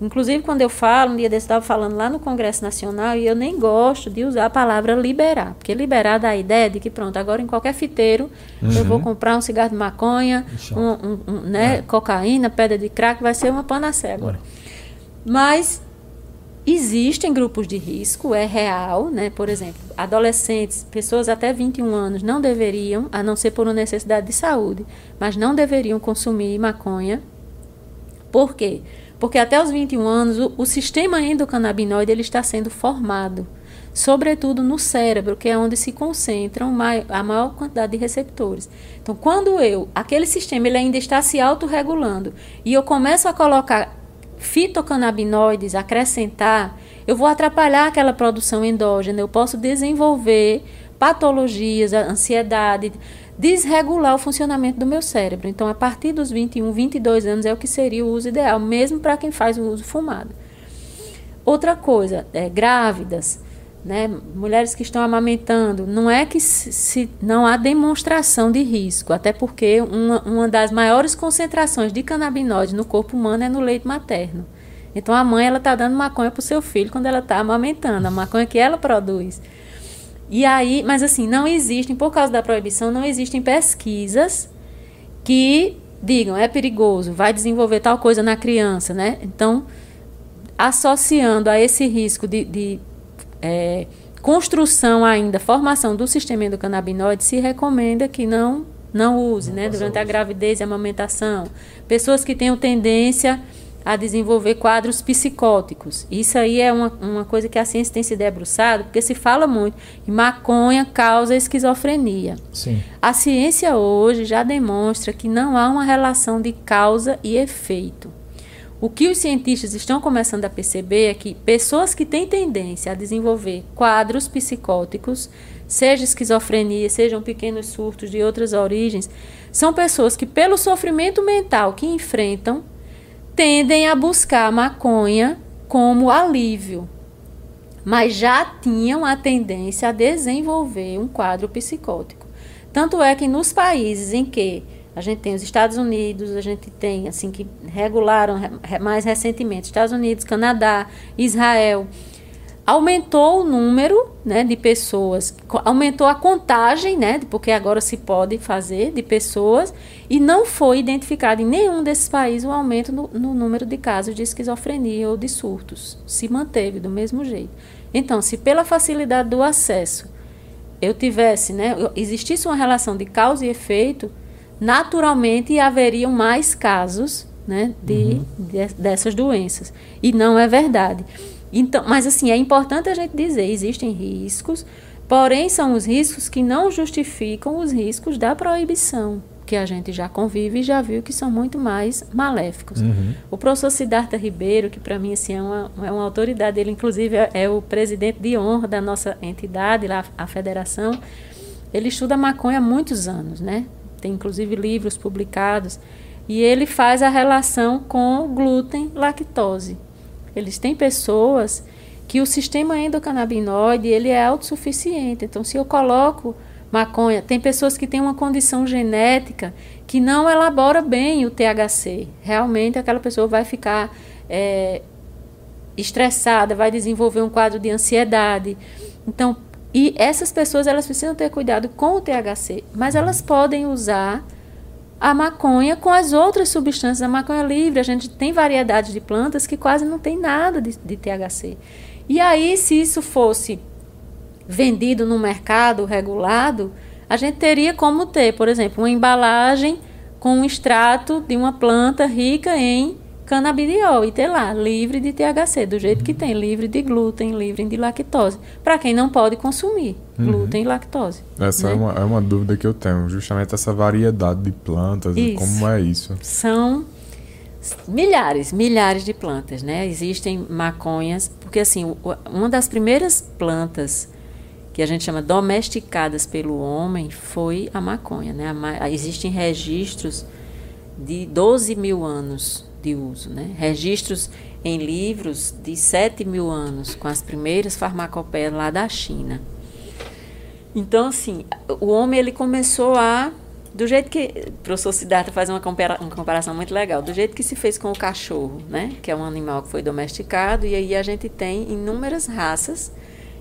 Inclusive, quando eu falo, um dia desse estava falando lá no Congresso Nacional, e eu nem gosto de usar a palavra liberar, porque liberar dá a ideia de que, pronto, agora em qualquer fiteiro uhum. eu vou comprar um cigarro de maconha, um, um, um, né, é. cocaína, pedra de crack, vai ser uma panacea agora. Mas existem grupos de risco, é real, né? Por exemplo, adolescentes, pessoas até 21 anos não deveriam, a não ser por uma necessidade de saúde, mas não deveriam consumir maconha. Por quê? Porque até os 21 anos o, o sistema endocannabinoide ele está sendo formado, sobretudo no cérebro, que é onde se concentram mai, a maior quantidade de receptores. Então, quando eu, aquele sistema ele ainda está se autorregulando e eu começo a colocar fitocannabinoides acrescentar, eu vou atrapalhar aquela produção endógena, eu posso desenvolver patologias, ansiedade, desregular o funcionamento do meu cérebro. Então, a partir dos 21, 22 anos é o que seria o uso ideal, mesmo para quem faz o uso fumado. Outra coisa, é, grávidas, né, mulheres que estão amamentando, não é que se, se, não há demonstração de risco, até porque uma, uma das maiores concentrações de canabinoide no corpo humano é no leite materno. Então a mãe ela está dando maconha para o seu filho quando ela está amamentando, a maconha que ela produz. E aí, mas assim, não existem, por causa da proibição, não existem pesquisas que digam é perigoso, vai desenvolver tal coisa na criança, né? Então, associando a esse risco de, de é, construção ainda, formação do sistema endocannabinoide, se recomenda que não não use, não né, durante a gravidez e a amamentação. Pessoas que tenham tendência a desenvolver quadros psicóticos. Isso aí é uma, uma coisa que a ciência tem se debruçado, porque se fala muito em maconha causa esquizofrenia. Sim. A ciência hoje já demonstra que não há uma relação de causa e efeito. O que os cientistas estão começando a perceber é que pessoas que têm tendência a desenvolver quadros psicóticos, seja esquizofrenia, sejam pequenos surtos de outras origens, são pessoas que, pelo sofrimento mental que enfrentam, tendem a buscar a maconha como alívio, mas já tinham a tendência a desenvolver um quadro psicótico. Tanto é que nos países em que a gente tem os Estados Unidos, a gente tem, assim, que regularam mais recentemente, Estados Unidos, Canadá, Israel. Aumentou o número né, de pessoas, aumentou a contagem, né, porque agora se pode fazer, de pessoas, e não foi identificado em nenhum desses países o aumento no, no número de casos de esquizofrenia ou de surtos. Se manteve do mesmo jeito. Então, se pela facilidade do acesso eu tivesse, né, existisse uma relação de causa e efeito, naturalmente haveriam mais casos né, de, uhum. de, dessas doenças. E não é verdade. Então, mas assim, é importante a gente dizer, existem riscos, porém são os riscos que não justificam os riscos da proibição, que a gente já convive e já viu que são muito mais maléficos. Uhum. O professor Siddhartha Ribeiro, que para mim assim, é, uma, é uma autoridade, ele inclusive é, é o presidente de honra da nossa entidade, lá, a federação, ele estuda maconha há muitos anos, né? tem inclusive livros publicados, e ele faz a relação com glúten, lactose. Eles têm pessoas que o sistema endocannabinoide ele é autossuficiente. Então, se eu coloco maconha, tem pessoas que têm uma condição genética que não elabora bem o THC. Realmente, aquela pessoa vai ficar é, estressada, vai desenvolver um quadro de ansiedade. Então, e essas pessoas elas precisam ter cuidado com o THC, mas elas podem usar a maconha com as outras substâncias. A maconha livre, a gente tem variedades de plantas que quase não tem nada de, de THC. E aí, se isso fosse vendido no mercado regulado, a gente teria como ter, por exemplo, uma embalagem com um extrato de uma planta rica em canabidiol e ter lá, livre de THC, do jeito que tem, livre de glúten, livre de lactose, para quem não pode consumir uhum. glúten e lactose. Essa é né? é, uma, é uma dúvida que eu tenho, justamente essa variedade de plantas, isso. como é isso? São milhares, milhares de plantas, né? Existem maconhas, porque assim, uma das primeiras plantas que a gente chama domesticadas pelo homem foi a maconha, né? existem registros de 12 mil anos de uso. Né? Registros em livros de 7 mil anos, com as primeiras farmacopeias lá da China. Então, assim, o homem ele começou a. Do jeito que. O professor Siddhartha faz uma, compara, uma comparação muito legal. Do jeito que se fez com o cachorro, né? Que é um animal que foi domesticado, e aí a gente tem inúmeras raças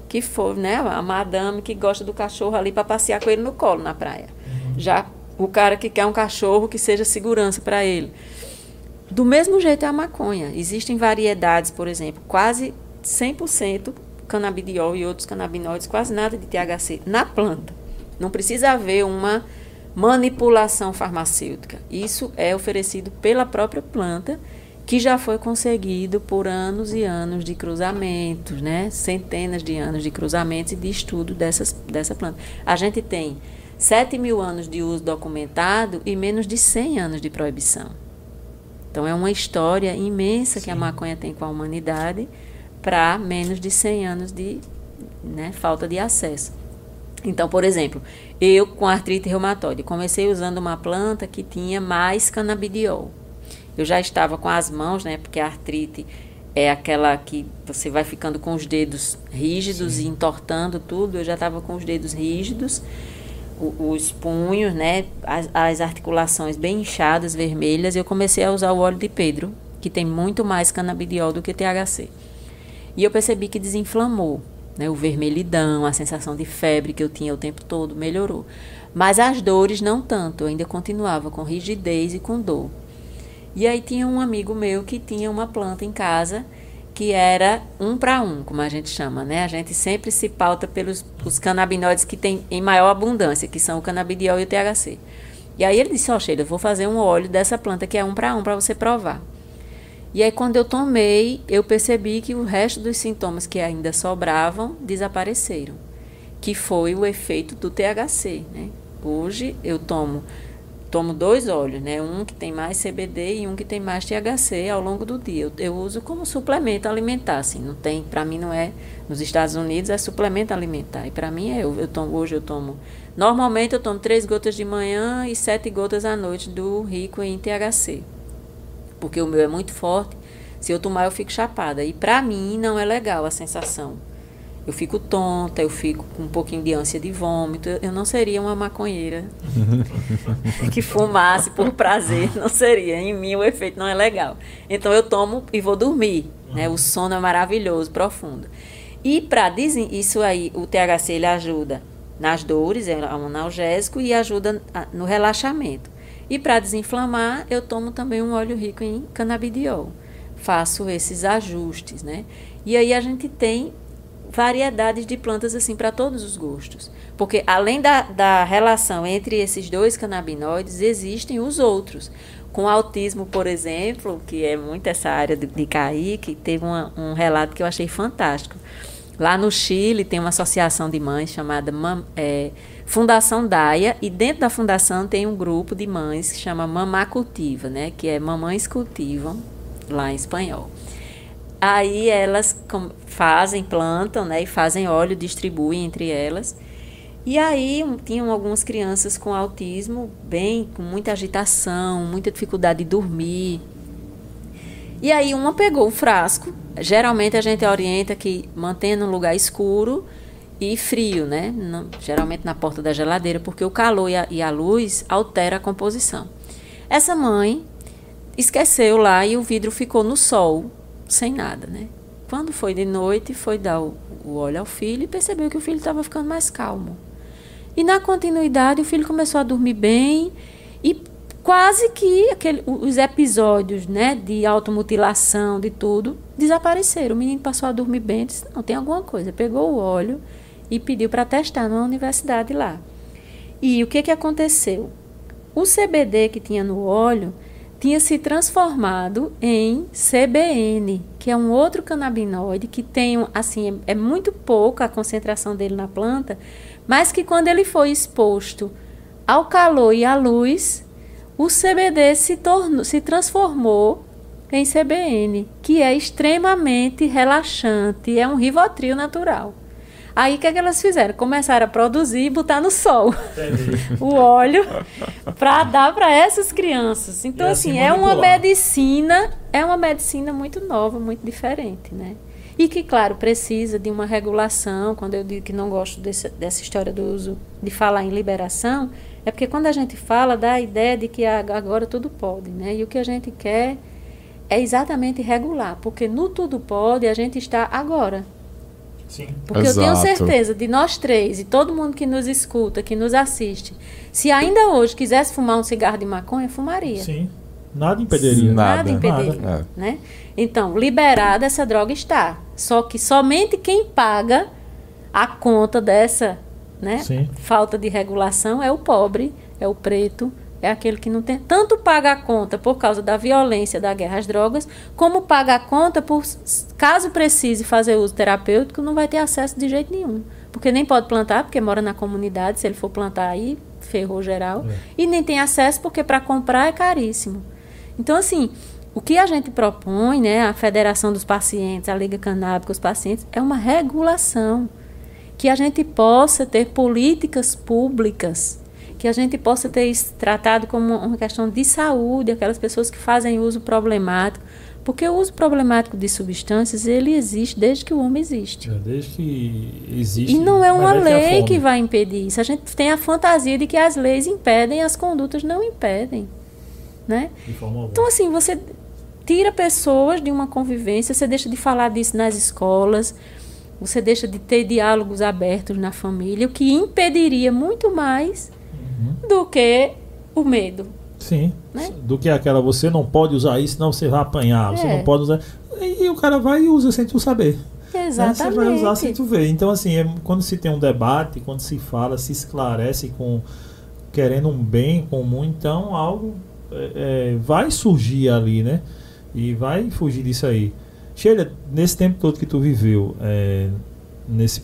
que foram, né? A madame que gosta do cachorro ali para passear com ele no colo na praia. Uhum. Já o cara que quer um cachorro que seja segurança para ele. Do mesmo jeito é a maconha. Existem variedades, por exemplo, quase 100% canabidiol e outros canabinoides, quase nada de THC na planta. Não precisa haver uma manipulação farmacêutica. Isso é oferecido pela própria planta, que já foi conseguido por anos e anos de cruzamentos, né? centenas de anos de cruzamentos e de estudo dessas, dessa planta. A gente tem 7 mil anos de uso documentado e menos de 100 anos de proibição. Então é uma história imensa Sim. que a maconha tem com a humanidade para menos de 100 anos de né, falta de acesso. Então, por exemplo, eu com artrite reumatoide comecei usando uma planta que tinha mais canabidiol. Eu já estava com as mãos, né, porque a artrite é aquela que você vai ficando com os dedos rígidos Sim. e entortando tudo. Eu já estava com os dedos rígidos, os punhos, né, as, as, articulações bem inchadas, vermelhas. Eu comecei a usar o óleo de Pedro, que tem muito mais canabidiol do que THC. E eu percebi que desinflamou, né, o vermelhidão, a sensação de febre que eu tinha o tempo todo melhorou. Mas as dores não tanto, eu ainda continuava com rigidez e com dor. E aí tinha um amigo meu que tinha uma planta em casa que era um para um, como a gente chama, né? A gente sempre se pauta pelos os canabinoides que tem em maior abundância, que são o canabidiol e o THC. E aí ele disse, ó, oh, Sheila, eu vou fazer um óleo dessa planta que é um para um para você provar. E aí quando eu tomei, eu percebi que o resto dos sintomas que ainda sobravam desapareceram, que foi o efeito do THC, né? Hoje eu tomo tomo dois óleos, né? Um que tem mais CBD e um que tem mais THC ao longo do dia. Eu, eu uso como suplemento alimentar, assim, não tem, para mim não é, nos Estados Unidos é suplemento alimentar. E para mim é, eu, eu tomo, hoje eu tomo, normalmente eu tomo três gotas de manhã e sete gotas à noite do rico em THC. Porque o meu é muito forte. Se eu tomar, eu fico chapada. E para mim não é legal a sensação eu fico tonta, eu fico com um pouquinho de ânsia de vômito. Eu não seria uma maconheira que fumasse por prazer, não seria. Em mim o efeito não é legal. Então eu tomo e vou dormir, né? O sono é maravilhoso, profundo. E para isso aí, o THC ele ajuda nas dores, é um analgésico e ajuda no relaxamento. E para desinflamar, eu tomo também um óleo rico em canabidiol. Faço esses ajustes, né? E aí a gente tem variedades de plantas assim para todos os gostos. Porque além da, da relação entre esses dois canabinoides, existem os outros. Com autismo, por exemplo, que é muito essa área de, de Kaique, teve uma, um relato que eu achei fantástico. Lá no Chile tem uma associação de mães chamada é, Fundação Daia, e dentro da fundação tem um grupo de mães que chama Mamá Cultiva, né? que é Mamães Cultivam, lá em espanhol. Aí elas fazem, plantam, né, e fazem óleo, distribuem entre elas. E aí tinham algumas crianças com autismo, bem, com muita agitação, muita dificuldade de dormir. E aí uma pegou o frasco. Geralmente a gente orienta que mantenha num lugar escuro e frio, né? geralmente na porta da geladeira, porque o calor e a, e a luz altera a composição. Essa mãe esqueceu lá e o vidro ficou no sol sem nada, né? Quando foi de noite, foi dar o, o óleo ao filho e percebeu que o filho estava ficando mais calmo. E na continuidade, o filho começou a dormir bem e quase que aquele, os episódios né, de automutilação, de tudo, desapareceram. O menino passou a dormir bem, disse, não, tem alguma coisa. Pegou o óleo e pediu para testar numa universidade lá. E o que, que aconteceu? O CBD que tinha no óleo tinha se transformado em CBN, que é um outro canabinoide que tem, assim, é, é muito pouca a concentração dele na planta, mas que quando ele foi exposto ao calor e à luz, o CBD se, tornou, se transformou em CBN, que é extremamente relaxante, é um rivotril natural. Aí o que, é que elas fizeram? Começaram a produzir e botar no sol o óleo para dar para essas crianças. Então, assim, assim é uma medicina, é uma medicina muito nova, muito diferente, né? E que, claro, precisa de uma regulação. Quando eu digo que não gosto desse, dessa história do uso, de falar em liberação, é porque quando a gente fala, dá a ideia de que agora tudo pode, né? E o que a gente quer é exatamente regular, porque no tudo pode a gente está agora. Sim. Porque Exato. eu tenho certeza de nós três e todo mundo que nos escuta, que nos assiste, se ainda hoje quisesse fumar um cigarro de maconha, fumaria. Sim. Nada impediria. Nada, Nada impediria. Nada. Né? Então, liberada essa droga está. Só que somente quem paga a conta dessa né, falta de regulação é o pobre, é o preto, é aquele que não tem tanto paga a conta por causa da violência da guerra às drogas, como paga a conta por caso precise fazer uso terapêutico, não vai ter acesso de jeito nenhum. Porque nem pode plantar, porque mora na comunidade, se ele for plantar aí, ferrou geral. É. E nem tem acesso porque para comprar é caríssimo. Então, assim, o que a gente propõe, né, a Federação dos Pacientes, a Liga Canábica dos Pacientes, é uma regulação. Que a gente possa ter políticas públicas, que a gente possa ter isso tratado como uma questão de saúde, aquelas pessoas que fazem uso problemático. Porque o uso problemático de substâncias, ele existe desde que o homem existe. É, desde que existe. E não é uma lei que vai impedir isso. A gente tem a fantasia de que as leis impedem, as condutas não impedem. Né? Então, assim, você tira pessoas de uma convivência, você deixa de falar disso nas escolas, você deixa de ter diálogos abertos na família, o que impediria muito mais uhum. do que o medo. Sim. Né? Do que aquela você não pode usar isso, senão você vai apanhar, é. você não pode usar. E o cara vai e usa sem tu saber. Exatamente. Né? Você vai usar sem tu ver. Então, assim, é, quando se tem um debate, quando se fala, se esclarece com querendo um bem comum, então algo é, é vai surgir ali, né? E vai fugir disso aí. Sheila, nesse tempo todo que tu viveu, é, nesse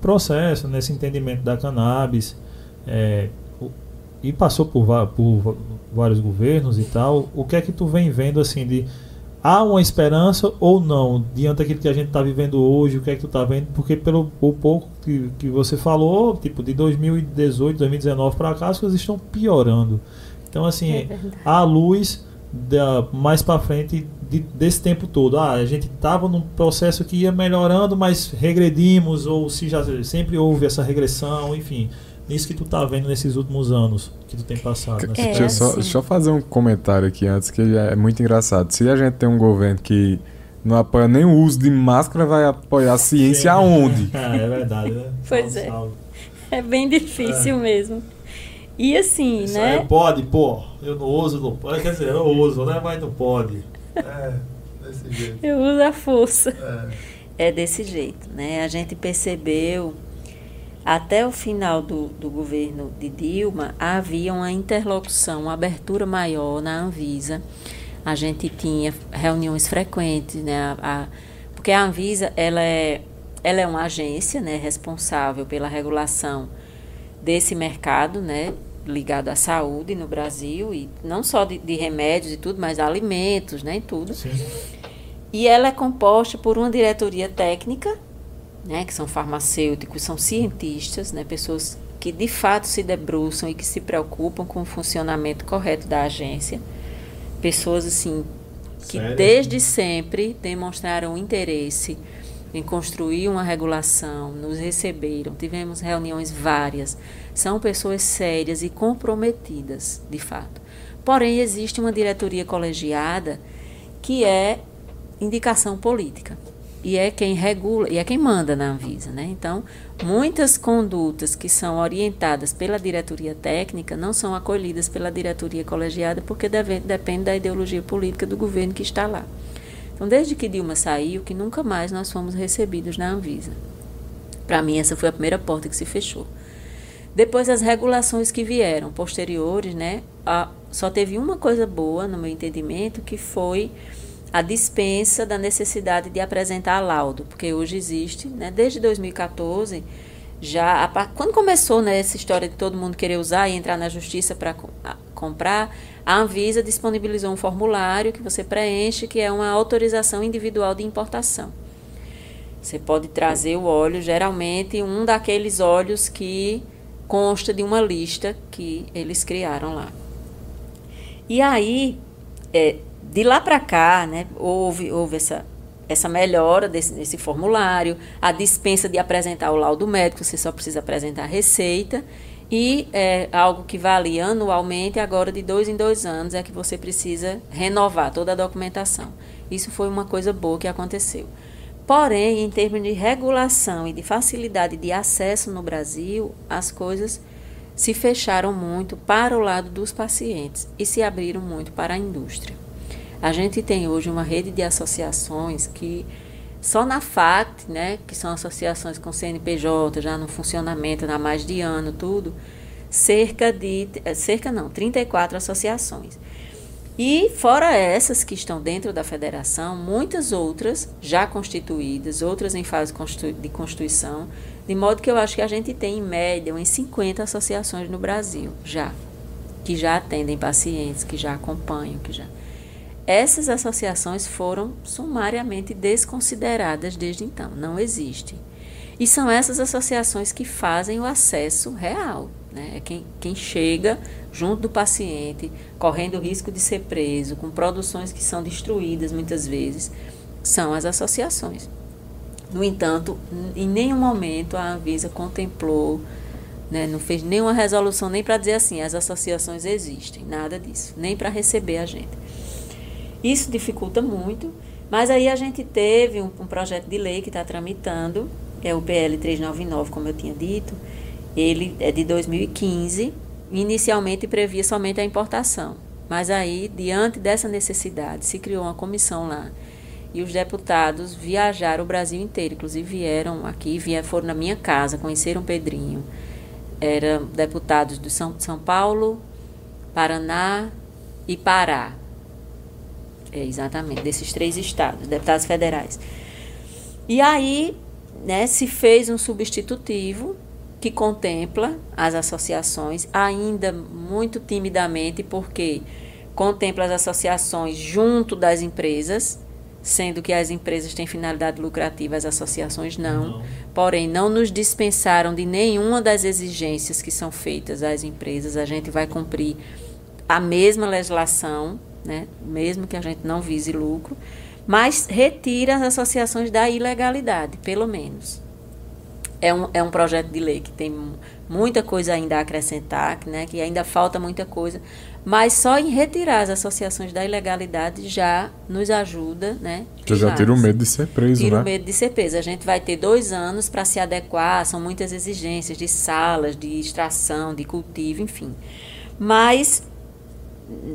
processo, nesse entendimento da cannabis, é, e passou por, por, vários governos e tal, o que é que tu vem vendo assim de há uma esperança ou não diante daquilo que a gente está vivendo hoje, o que é que tu está vendo? Porque pelo o pouco que, que você falou, tipo de 2018, 2019 para cá, as coisas estão piorando. Então assim, é a luz da, mais para frente de, desse tempo todo. Ah, a gente estava num processo que ia melhorando, mas regredimos, ou se já sempre houve essa regressão, enfim. Isso que tu tá vendo nesses últimos anos que tu tem passado. É, deixa, eu só, deixa eu fazer um comentário aqui antes, que é muito engraçado. Se a gente tem um governo que não apoia nem o uso de máscara, vai apoiar a ciência Sim. aonde? é, é verdade, né? Pois é. É bem difícil é. mesmo. E assim, Isso né? Aí pode, pô. Eu não uso, não pode. Quer dizer, eu uso, né? Mas não pode. É, desse jeito. Eu uso a força. É. é desse jeito, né? A gente percebeu até o final do, do governo de Dilma havia uma interlocução, uma abertura maior na Anvisa. A gente tinha reuniões frequentes, né? A, a, porque a Anvisa ela é, ela é uma agência né, responsável pela regulação desse mercado, né? ligado à saúde no Brasil e não só de, de remédios e tudo, mas alimentos, né, e tudo. Sim. E ela é composta por uma diretoria técnica, né, que são farmacêuticos, são cientistas, né, pessoas que de fato se debruçam e que se preocupam com o funcionamento correto da agência, pessoas assim que Sério? desde sempre demonstraram interesse em construir uma regulação, nos receberam, tivemos reuniões várias. São pessoas sérias e comprometidas, de fato. Porém, existe uma diretoria colegiada que é indicação política e é quem regula e é quem manda na Anvisa, né? Então, muitas condutas que são orientadas pela diretoria técnica não são acolhidas pela diretoria colegiada porque deve, depende da ideologia política do governo que está lá. Então, desde que Dilma saiu, que nunca mais nós fomos recebidos na Anvisa. Para mim, essa foi a primeira porta que se fechou. Depois, as regulações que vieram posteriores, né, a, só teve uma coisa boa, no meu entendimento, que foi a dispensa da necessidade de apresentar laudo, porque hoje existe, né, desde 2014, já a, quando começou né, essa história de todo mundo querer usar e entrar na justiça para comprar, a Anvisa disponibilizou um formulário que você preenche, que é uma autorização individual de importação. Você pode trazer o óleo, geralmente um daqueles óleos que consta de uma lista que eles criaram lá. E aí, é, de lá para cá, né, houve, houve essa, essa melhora desse, desse formulário, a dispensa de apresentar o laudo médico, você só precisa apresentar a receita e é, algo que vale anualmente, agora de dois em dois anos, é que você precisa renovar toda a documentação. Isso foi uma coisa boa que aconteceu. Porém, em termos de regulação e de facilidade de acesso no Brasil, as coisas se fecharam muito para o lado dos pacientes e se abriram muito para a indústria. A gente tem hoje uma rede de associações que só na FACT, né, que são associações com CNPJ, já no funcionamento há mais de ano, tudo, cerca de, eh, cerca não, 34 associações. E fora essas que estão dentro da federação, muitas outras já constituídas, outras em fase de constituição, de modo que eu acho que a gente tem em média umas 50 associações no Brasil já, que já atendem pacientes, que já acompanham, que já essas associações foram sumariamente desconsideradas desde então, não existem. E são essas associações que fazem o acesso real. Né? É quem, quem chega junto do paciente, correndo o risco de ser preso, com produções que são destruídas muitas vezes, são as associações. No entanto, em nenhum momento a Anvisa contemplou, né, não fez nenhuma resolução nem para dizer assim, as associações existem, nada disso, nem para receber a gente. Isso dificulta muito, mas aí a gente teve um, um projeto de lei que está tramitando, é o PL 399, como eu tinha dito, ele é de 2015, inicialmente previa somente a importação, mas aí, diante dessa necessidade, se criou uma comissão lá e os deputados viajaram o Brasil inteiro, inclusive vieram aqui, vieram, foram na minha casa, conheceram Pedrinho. Eram deputados de São, São Paulo, Paraná e Pará. É, exatamente, desses três estados, deputados federais. E aí né, se fez um substitutivo que contempla as associações, ainda muito timidamente, porque contempla as associações junto das empresas, sendo que as empresas têm finalidade lucrativa, as associações não. não. Porém, não nos dispensaram de nenhuma das exigências que são feitas às empresas. A gente vai cumprir a mesma legislação, né? mesmo que a gente não vise lucro, mas retira as associações da ilegalidade, pelo menos. É um, é um projeto de lei que tem muita coisa ainda a acrescentar, né? que ainda falta muita coisa, mas só em retirar as associações da ilegalidade já nos ajuda, né? Você já tira o medo de ser preso, tira né? o medo de ser preso. A gente vai ter dois anos para se adequar, são muitas exigências de salas, de extração, de cultivo, enfim. Mas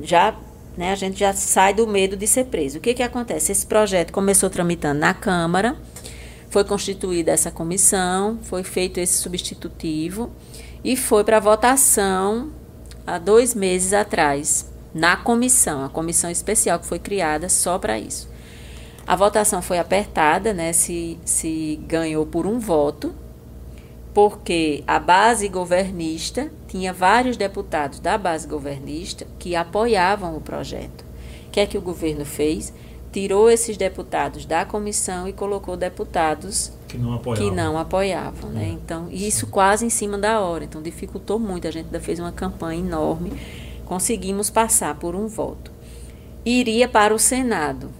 já, né, a gente já sai do medo de ser preso. O que que acontece? Esse projeto começou tramitando na Câmara, foi constituída essa comissão, foi feito esse substitutivo e foi para votação há dois meses atrás, na comissão, a comissão especial que foi criada só para isso. A votação foi apertada, né? Se, se ganhou por um voto, porque a base governista tinha vários deputados da base governista que apoiavam o projeto. O que é que o governo fez? tirou esses deputados da comissão e colocou deputados que não apoiavam, que não apoiavam né? É. Então, isso quase em cima da hora. Então, dificultou muito. A gente ainda fez uma campanha enorme. Conseguimos passar por um voto. Iria para o Senado.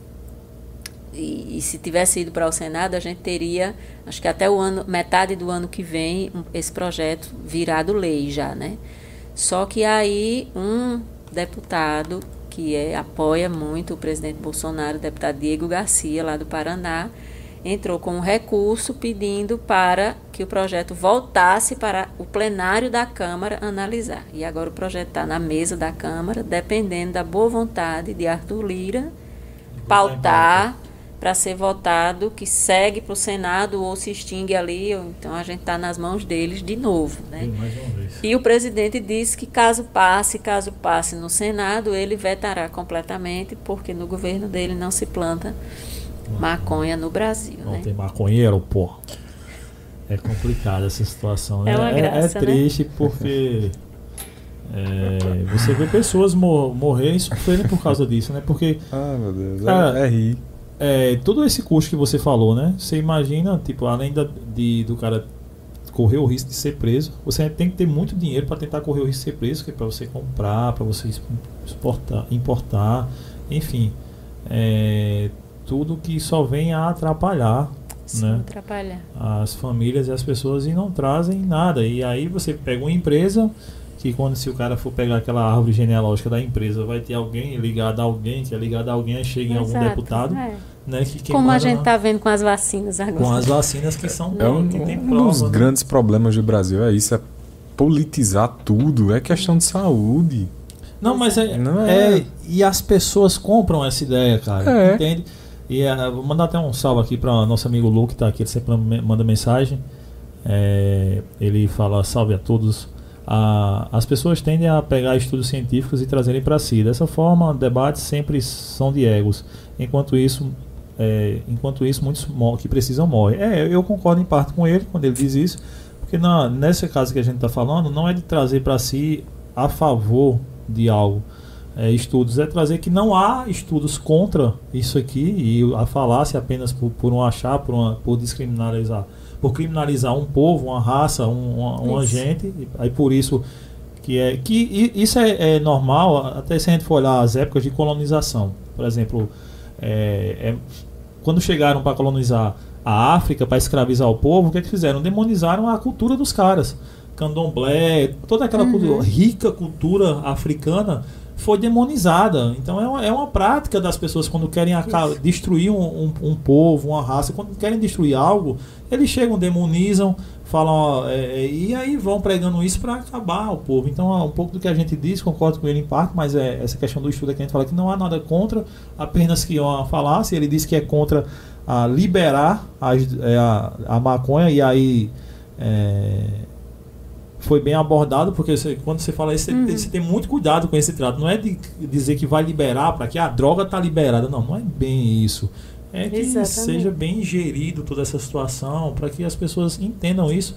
E, e, se tivesse ido para o Senado, a gente teria, acho que até o ano, metade do ano que vem, um, esse projeto virado lei já, né? Só que aí um deputado que é, apoia muito o presidente Bolsonaro, o deputado Diego Garcia, lá do Paraná, entrou com um recurso pedindo para que o projeto voltasse para o plenário da Câmara analisar. E agora o projeto está na mesa da Câmara, dependendo da boa vontade de Arthur Lira, pautar para ser votado, que segue para o Senado ou se extingue ali. Então a gente está nas mãos deles de novo. Né? E o presidente disse que caso passe, caso passe no Senado, ele vetará completamente, porque no governo dele não se planta maconha no Brasil. Não né? tem maconheiro, pô. É complicada essa situação. Né? É, uma graça, é, é triste né? porque é, você vê pessoas mor morrerem sofrendo por causa disso, né? Porque. Ah, meu Deus. Cara, é, é rir é, todo esse custo que você falou, né? Você imagina, tipo, além da, de, do cara correr o risco de ser preso, você tem que ter muito dinheiro para tentar correr o risco de ser preso, que é para você comprar, para você exportar, importar, enfim, é, tudo que só vem a atrapalhar, Sim, né? Atrapalhar. As famílias e as pessoas e não trazem nada. E aí você pega uma empresa que quando se o cara for pegar aquela árvore genealógica da empresa, vai ter alguém ligado a alguém, que é ligado a alguém, aí chega em algum deputado. É. Né, que Como a gente está vendo com as vacinas agora. Com as vacinas que são é um, que tem um dos né? grandes problemas do Brasil é isso, é politizar tudo, é questão de saúde. Não, mas é, Não é... é e as pessoas compram essa ideia, cara. É. Entende? E uh, vou mandar até um salve aqui para nosso amigo Lu que está aqui, ele sempre manda mensagem. É, ele fala salve a todos a, as pessoas tendem a pegar estudos científicos e trazerem para si. Dessa forma, debates sempre são de egos. Enquanto isso, é, enquanto isso muitos que precisam morrem. É, eu concordo em parte com ele quando ele diz isso, porque na, nesse caso que a gente está falando, não é de trazer para si a favor de algo. É, estudos, é trazer que não há estudos contra isso aqui e a falácia apenas por, por um achar, por, uma, por descriminalizar, por criminalizar um povo, uma raça, um, uma, uma gente, aí por isso que é que isso é, é, normal até se a gente for olhar as épocas de colonização, por exemplo, é, é quando chegaram para colonizar a África para escravizar o povo, o que, é que fizeram? Demonizaram a cultura dos caras. Candomblé, toda aquela uhum. cultura, rica cultura africana foi demonizada. Então é uma, é uma prática das pessoas quando querem destruir um, um, um, povo, uma raça, quando querem destruir algo, eles chegam, demonizam, falam é, é e aí vão pregando isso para acabar o povo. Então é um pouco do que a gente diz, concordo com ele em parte, mas é essa questão do estudo que a gente fala que não há nada contra, apenas que uma falácia. Ele diz que é contra a liberar a, é, a, a maconha e aí é, foi bem abordado, porque você, quando você fala isso, uhum. você, tem muito cuidado com esse trato. Não é de dizer que vai liberar para que a droga está liberada. Não, não é bem isso. É que Exatamente. seja bem gerido toda essa situação, para que as pessoas entendam isso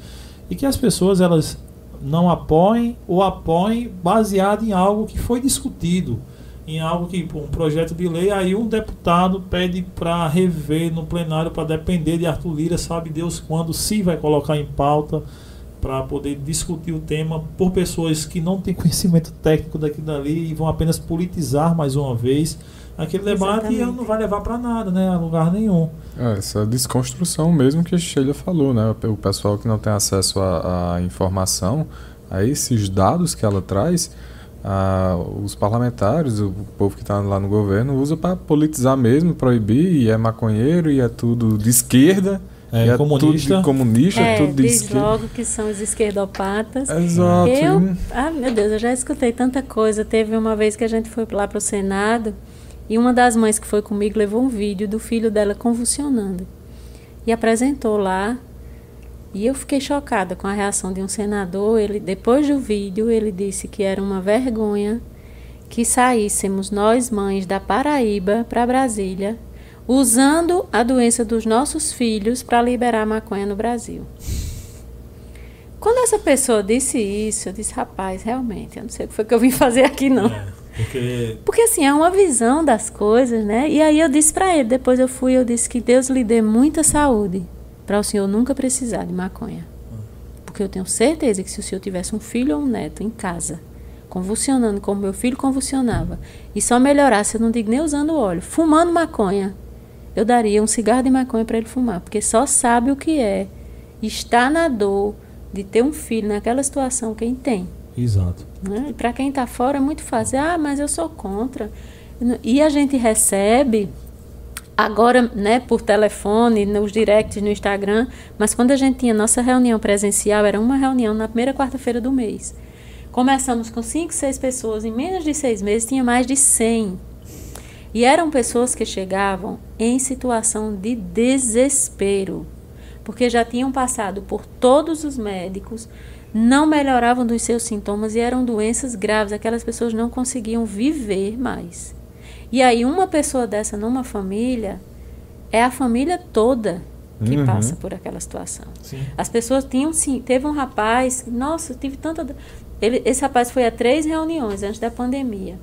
e que as pessoas elas não apoiem ou apoiem baseado em algo que foi discutido em algo que um projeto de lei, aí um deputado pede para rever no plenário para depender de Arthur Lira, sabe Deus quando se vai colocar em pauta para poder discutir o tema por pessoas que não têm conhecimento técnico daqui dali e vão apenas politizar mais uma vez aquele debate Exatamente. e não vai levar para nada, né, a lugar nenhum. É, essa desconstrução mesmo que a Sheila falou, né, o pessoal que não tem acesso à informação, a esses dados que ela traz, ah, os parlamentares, o povo que está lá no governo, usa para politizar mesmo, proibir, e é maconheiro, e é tudo de esquerda. É, é comunista. Tudo comunista, é, tudo de diz esquerda. logo que são os esquerdopatas. Exato. Eu, ah, meu Deus, eu já escutei tanta coisa. Teve uma vez que a gente foi lá para o Senado e uma das mães que foi comigo levou um vídeo do filho dela convulsionando e apresentou lá e eu fiquei chocada com a reação de um senador. Ele, depois do vídeo, ele disse que era uma vergonha que saíssemos nós mães da Paraíba para Brasília, usando a doença dos nossos filhos para liberar maconha no Brasil. Quando essa pessoa disse isso, eu disse, rapaz, realmente, eu não sei o que foi que eu vim fazer aqui, não. É, porque... porque assim, é uma visão das coisas, né? E aí eu disse para ele, depois eu fui, eu disse que Deus lhe dê muita saúde para o senhor nunca precisar de maconha. Porque eu tenho certeza que se o senhor tivesse um filho ou um neto em casa, convulsionando como meu filho convulsionava, e só melhorasse, eu não digo nem usando óleo, fumando maconha, eu daria um cigarro de maconha para ele fumar, porque só sabe o que é estar na dor de ter um filho naquela situação quem tem. Exato. Né? Para quem está fora é muito fácil. Ah, mas eu sou contra. E a gente recebe agora, né, por telefone, nos directs no Instagram, mas quando a gente tinha nossa reunião presencial, era uma reunião na primeira quarta-feira do mês. Começamos com cinco, seis pessoas, em menos de seis meses tinha mais de 100. E eram pessoas que chegavam em situação de desespero, porque já tinham passado por todos os médicos, não melhoravam dos seus sintomas e eram doenças graves, aquelas pessoas não conseguiam viver mais. E aí uma pessoa dessa numa família é a família toda que uhum. passa por aquela situação. Sim. As pessoas tinham sim, teve um rapaz, nossa, tive tanta ele, esse rapaz foi a três reuniões antes da pandemia.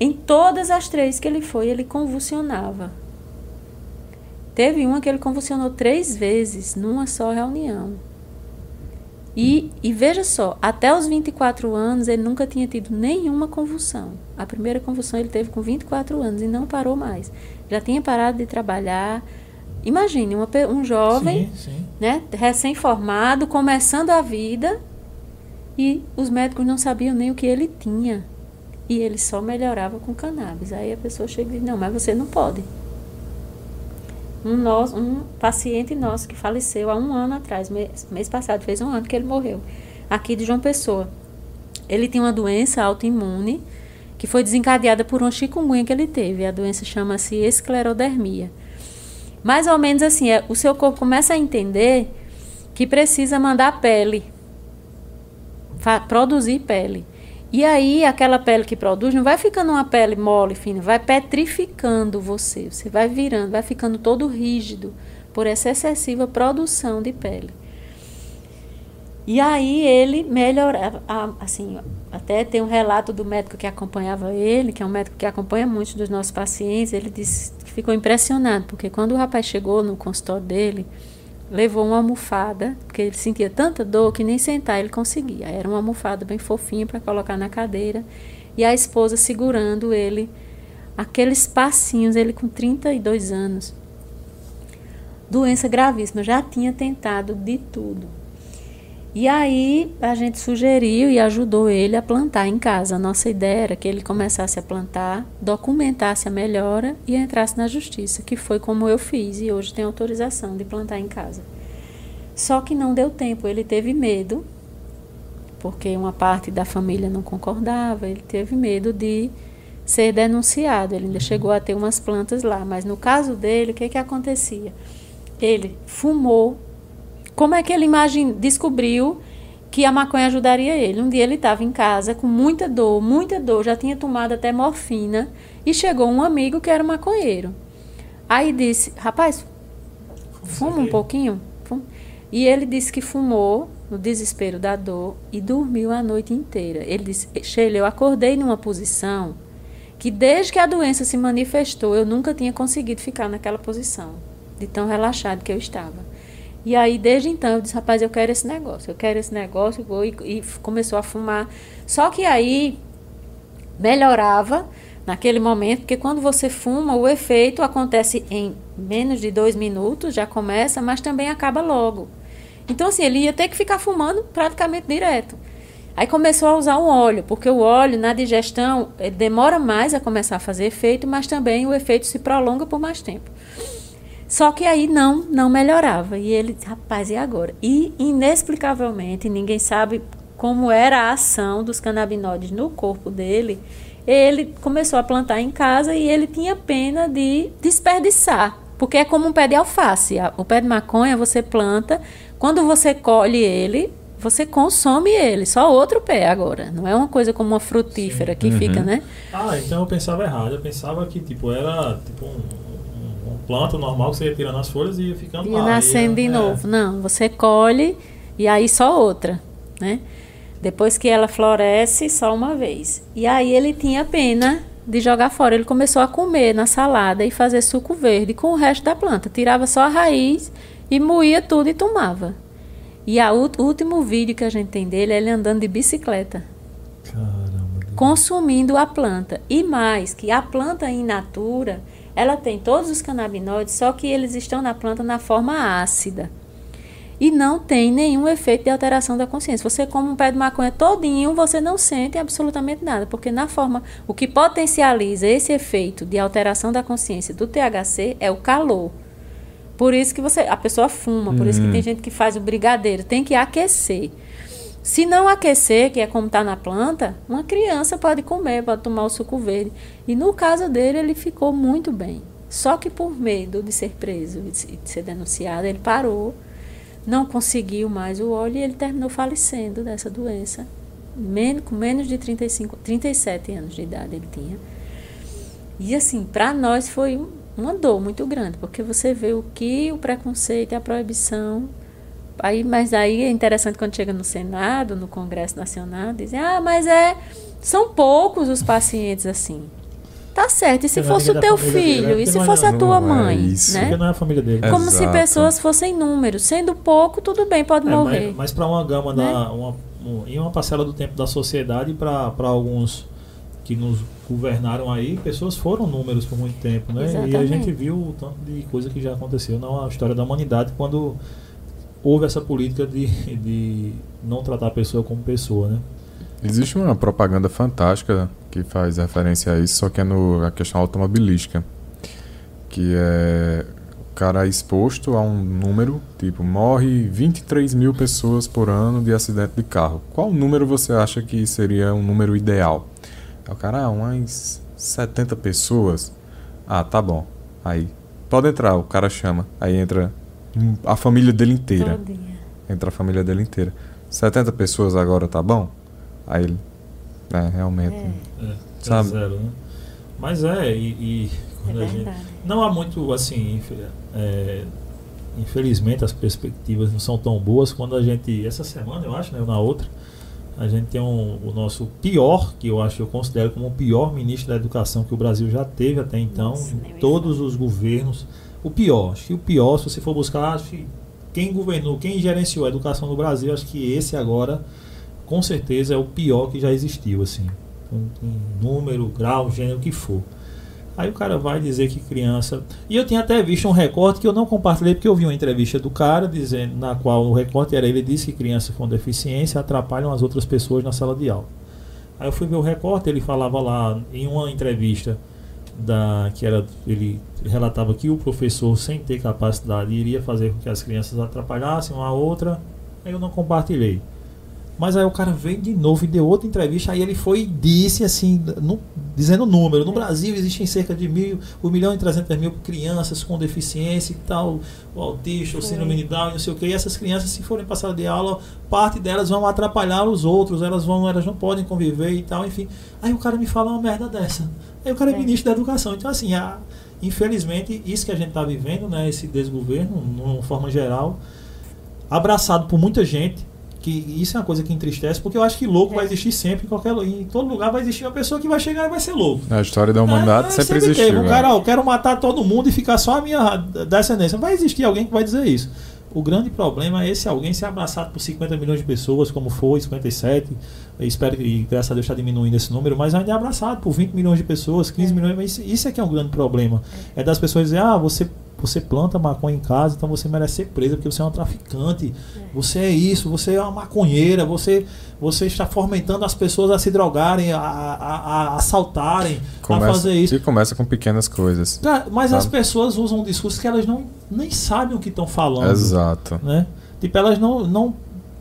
Em todas as três que ele foi, ele convulsionava. Teve uma que ele convulsionou três vezes numa só reunião. E, e veja só, até os 24 anos ele nunca tinha tido nenhuma convulsão. A primeira convulsão ele teve com 24 anos e não parou mais. Já tinha parado de trabalhar. Imagine uma, um jovem, sim, sim. né, recém-formado, começando a vida e os médicos não sabiam nem o que ele tinha. E ele só melhorava com cannabis. Aí a pessoa chega e diz: Não, mas você não pode um, nosso, um paciente nosso que faleceu há um ano atrás, mês, mês passado, fez um ano que ele morreu, aqui de João Pessoa. Ele tinha uma doença autoimune que foi desencadeada por uma chikungunya que ele teve. A doença chama-se esclerodermia. Mais ou menos assim, é, o seu corpo começa a entender que precisa mandar pele, produzir pele. E aí, aquela pele que produz não vai ficando uma pele mole, fina, vai petrificando você. Você vai virando, vai ficando todo rígido por essa excessiva produção de pele. E aí ele melhorava, assim, até tem um relato do médico que acompanhava ele, que é um médico que acompanha muitos dos nossos pacientes, ele disse que ficou impressionado, porque quando o rapaz chegou no consultório dele, levou uma almofada, porque ele sentia tanta dor que nem sentar ele conseguia. Era uma almofada bem fofinha para colocar na cadeira, e a esposa segurando ele, aqueles passinhos, ele com 32 anos. Doença gravíssima, já tinha tentado de tudo e aí a gente sugeriu e ajudou ele a plantar em casa. A nossa ideia era que ele começasse a plantar, documentasse a melhora e entrasse na justiça, que foi como eu fiz e hoje tem autorização de plantar em casa. Só que não deu tempo, ele teve medo, porque uma parte da família não concordava, ele teve medo de ser denunciado. Ele ainda chegou a ter umas plantas lá, mas no caso dele, o que, que acontecia? Ele fumou como é que ele imagine, descobriu que a maconha ajudaria ele? Um dia ele estava em casa com muita dor, muita dor, já tinha tomado até morfina e chegou um amigo que era maconheiro. Aí disse: Rapaz, fuma um pouquinho? E ele disse que fumou no desespero da dor e dormiu a noite inteira. Ele disse: Sheila, eu acordei numa posição que desde que a doença se manifestou eu nunca tinha conseguido ficar naquela posição, de tão relaxado que eu estava. E aí, desde então, eu disse, rapaz, eu quero esse negócio, eu quero esse negócio, vou, e, e começou a fumar. Só que aí melhorava naquele momento, porque quando você fuma, o efeito acontece em menos de dois minutos, já começa, mas também acaba logo. Então, assim, ele ia ter que ficar fumando praticamente direto. Aí começou a usar o óleo, porque o óleo na digestão demora mais a começar a fazer efeito, mas também o efeito se prolonga por mais tempo. Só que aí não, não melhorava. E ele, rapaz, e agora? E inexplicavelmente, ninguém sabe como era a ação dos canabinoides no corpo dele. Ele começou a plantar em casa e ele tinha pena de desperdiçar, porque é como um pé de alface. O pé de maconha você planta, quando você colhe ele, você consome ele, só outro pé agora. Não é uma coisa como uma frutífera Sim. que uhum. fica, né? Ah, então eu pensava errado. Eu pensava que tipo era tipo um planta normal que você ia tirando as folhas e ia ficando lá. nascendo ia, de é. novo. Não, você colhe e aí só outra, né? Depois que ela floresce, só uma vez. E aí ele tinha pena de jogar fora. Ele começou a comer na salada e fazer suco verde com o resto da planta. Tirava só a raiz e moía tudo e tomava. E a, o último vídeo que a gente tem dele é ele andando de bicicleta. Caramba. Consumindo a planta. E mais, que a planta in natura ela tem todos os canabinoides, só que eles estão na planta na forma ácida. E não tem nenhum efeito de alteração da consciência. Você come um pé de maconha todinho, você não sente absolutamente nada, porque na forma o que potencializa esse efeito de alteração da consciência do THC é o calor. Por isso que você a pessoa fuma, por uhum. isso que tem uhum. gente que faz o brigadeiro, tem que aquecer. Se não aquecer, que é como está na planta, uma criança pode comer, pode tomar o suco verde. E no caso dele, ele ficou muito bem. Só que por medo de ser preso e de ser denunciado, ele parou, não conseguiu mais o óleo e ele terminou falecendo dessa doença. Men com menos de 35, 37 anos de idade ele tinha. E assim, para nós foi uma dor muito grande, porque você vê o que o preconceito e a proibição Aí, mas aí é interessante quando chega no Senado, no Congresso Nacional, dizem, ah, mas é. São poucos os pacientes assim. Tá certo. E se fosse o teu filho? Dele, é e se fosse é, a tua mãe? É isso. Né? Porque não é a família dele. Como Exato. se pessoas fossem números. Sendo pouco, tudo bem, pode é, morrer. Mas, mas para uma gama né? da. Uma, um, em uma parcela do tempo da sociedade, para alguns que nos governaram aí, pessoas foram números por muito tempo, né? Exatamente. E a gente viu o tanto de coisa que já aconteceu na história da humanidade quando houve essa política de, de não tratar a pessoa como pessoa, né? Existe uma propaganda fantástica que faz referência a isso, só que é no, a questão automobilística. Que é o cara exposto a um número, tipo, morre 23 mil pessoas por ano de acidente de carro. Qual número você acha que seria um número ideal? É o cara, ah, umas 70 pessoas. Ah, tá bom. Aí, pode entrar, o cara chama. Aí entra a família dele inteira. Todinha. Entra a família dele inteira. 70 pessoas agora tá bom? Aí ele. É, realmente. É, é sabe? Zero, né? Mas é, e, e quando é a gente. Não há muito, assim, é, infelizmente as perspectivas não são tão boas quando a gente, essa semana eu acho, né, na outra, a gente tem um, o nosso pior, que eu acho que eu considero como o pior ministro da educação que o Brasil já teve até então, Nossa, em todos os governos. O pior, acho que o pior, se você for buscar, acho que quem governou, quem gerenciou a educação no Brasil, acho que esse agora, com certeza, é o pior que já existiu, assim. Um, um número, grau, gênero, que for. Aí o cara vai dizer que criança. E eu tinha até visto um recorte que eu não compartilhei, porque eu vi uma entrevista do cara dizendo, na qual o recorte era ele disse que crianças com deficiência atrapalham as outras pessoas na sala de aula. Aí eu fui ver o recorte, ele falava lá em uma entrevista da que era ele relatava que o professor sem ter capacidade iria fazer com que as crianças atrapalhassem uma a outra. Aí eu não compartilhei. Mas aí o cara veio de novo e deu outra entrevista. Aí ele foi e disse assim, no, dizendo o número. No Brasil existem cerca de mil, 1 milhão e 300 mil crianças com deficiência e tal, o autista, o síndrome de Down, não sei o que. E essas crianças, se forem passar de aula, parte delas vão atrapalhar os outros, elas vão, elas não podem conviver e tal, enfim. Aí o cara me fala uma merda dessa. Aí o cara é, é ministro da educação. Então, assim, a, infelizmente, isso que a gente está vivendo, né, esse desgoverno, de uma forma geral, abraçado por muita gente que isso é uma coisa que entristece, porque eu acho que louco é. vai existir sempre, em qualquer em todo lugar vai existir uma pessoa que vai chegar e vai ser louco. A história da humanidade é, sempre, sempre existiu. Teve. Um cara, ó, eu quero matar todo mundo e ficar só a minha descendência. Vai existir alguém que vai dizer isso. O grande problema é esse alguém ser abraçado por 50 milhões de pessoas, como foi, 57. Eu espero que, graças a Deus, está diminuindo esse número, mas ainda é abraçado por 20 milhões de pessoas, 15 é. milhões. Mas isso é que é um grande problema. É das pessoas dizer, ah, você você planta maconha em casa, então você merece ser presa porque você é um traficante. É. Você é isso, você é uma maconheira, você, você está fomentando as pessoas a se drogarem, a, a, a assaltarem, começa, a fazer isso. E começa com pequenas coisas. Mas sabe? as pessoas usam um discurso que elas não nem sabem o que estão falando. Exato. Né? Tipo, elas não, não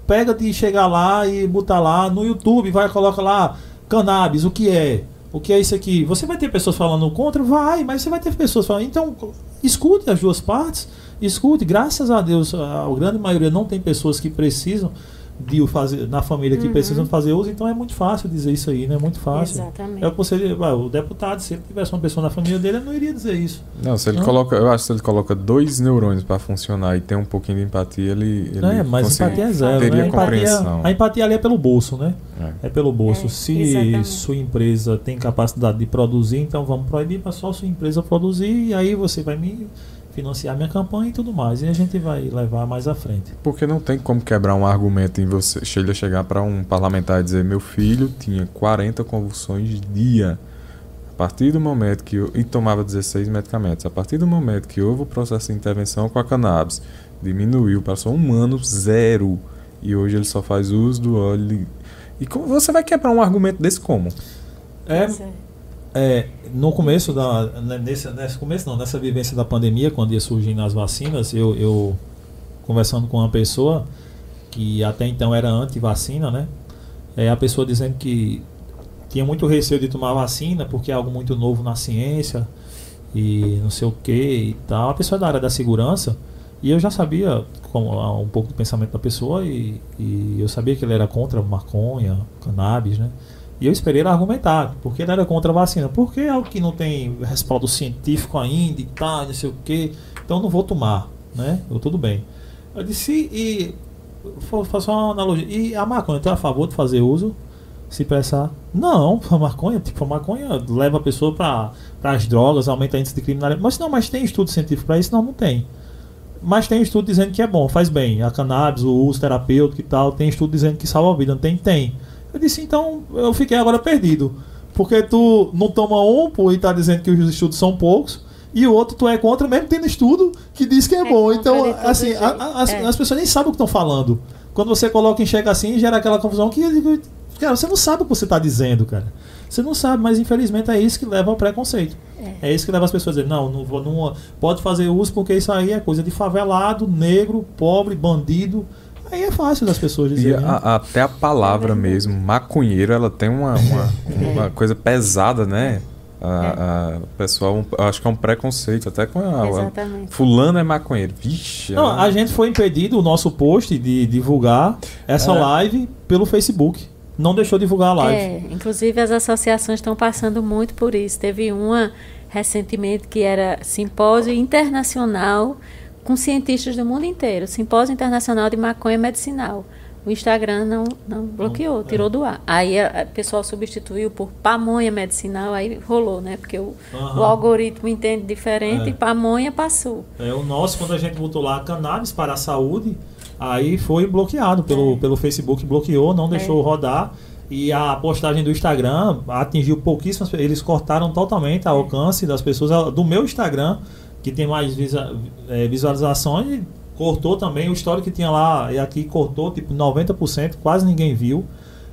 pega de chegar lá e botar lá no YouTube, vai coloca lá cannabis, o que é? O que é isso aqui? Você vai ter pessoas falando contra? Vai, mas você vai ter pessoas falando. Então, escute as duas partes, escute. Graças a Deus, a, grande maioria não tem pessoas que precisam de fazer na família que uhum. precisam fazer uso, então é muito fácil dizer isso aí, né? É muito fácil. Exatamente. É o conselho, o deputado, se ele tivesse uma pessoa na família dele, ele não iria dizer isso. Não, se ele não? coloca, eu acho que se ele coloca dois neurônios para funcionar e tem um pouquinho de empatia, ele, ele é, mas empatia é zero, teria né? compreensão. A empatia ali é pelo bolso, né? É, é pelo bolso. É, se exatamente. sua empresa tem capacidade de produzir, então vamos proibir para só sua empresa produzir e aí você vai me financiar minha campanha e tudo mais. E a gente vai levar mais à frente. Porque não tem como quebrar um argumento em você, Sheila, chegar para um parlamentar e dizer: meu filho tinha 40 convulsões dia. A partir do momento que eu, e tomava 16 medicamentos, a partir do momento que houve o processo de intervenção com a cannabis, diminuiu, passou um ano zero. E hoje ele só faz uso do óleo. E como você vai quebrar um argumento desse como? É, é, no começo da né, nesse, nesse começo não, nessa vivência da pandemia, quando ia surgindo as vacinas, eu, eu conversando com uma pessoa que até então era anti-vacina, né? É, a pessoa dizendo que tinha muito receio de tomar vacina porque é algo muito novo na ciência e não sei o que e tal. A pessoa é da área da segurança e eu já sabia como, um pouco do pensamento da pessoa e, e eu sabia que ele era contra maconha, cannabis, né? E eu esperei ele argumentar, porque ele era contra a vacina. Porque é algo que não tem respaldo científico ainda e tal, não sei o quê. Então não vou tomar, né? Eu, tudo bem. Eu disse, e faço uma analogia. E a maconha, tu é a favor de fazer uso? Se pensar, não, a maconha, tipo, a maconha leva a pessoa para as drogas, aumenta a índice de criminalidade. Mas não, mas tem estudo científico para isso? Não, não tem. Mas tem estudo dizendo que é bom, faz bem. A cannabis, o uso terapêutico e tal, tem estudo dizendo que salva a vida. Não tem? Tem. Eu disse, então eu fiquei agora perdido. Porque tu não toma um pô, e tá dizendo que os estudos são poucos, e o outro tu é contra, mesmo tendo estudo que diz que é, é bom. Então, assim, a, a, as, é. as, pessoas nem sabem o que estão falando. Quando você coloca em xeque assim, gera aquela confusão que, cara, você não sabe o que você está dizendo, cara. Você não sabe, mas infelizmente é isso que leva ao preconceito. É, é isso que leva as pessoas a dizer, não, não, não pode fazer uso porque isso aí é coisa de favelado, negro, pobre, bandido. Aí é fácil das pessoas dizerem. Né? até a palavra é mesmo, maconheiro, ela tem uma, uma, uma é. coisa pesada, né? A, é. a pessoal, acho que é um preconceito, até com a, a fulano é maconheiro. Vixe. Não, a gente foi impedido o nosso post de divulgar essa é. live pelo Facebook. Não deixou divulgar a live. É, inclusive as associações estão passando muito por isso. Teve uma recentemente que era simpósio internacional com cientistas do mundo inteiro, Simpósio Internacional de Maconha Medicinal. O Instagram não, não bloqueou, tirou do ar. Aí o pessoal substituiu por pamonha medicinal, aí rolou, né? Porque o, uhum. o algoritmo entende diferente é. e pamonha passou. É, o nosso, quando a gente botou lá cannabis para a saúde, aí foi bloqueado pelo, é. pelo Facebook, bloqueou, não deixou é. rodar. E a postagem do Instagram atingiu pouquíssimas Eles cortaram totalmente o alcance das pessoas. Do meu Instagram, que tem mais é, visualizações, cortou também o histórico que tinha lá e aqui cortou tipo 90%, quase ninguém viu.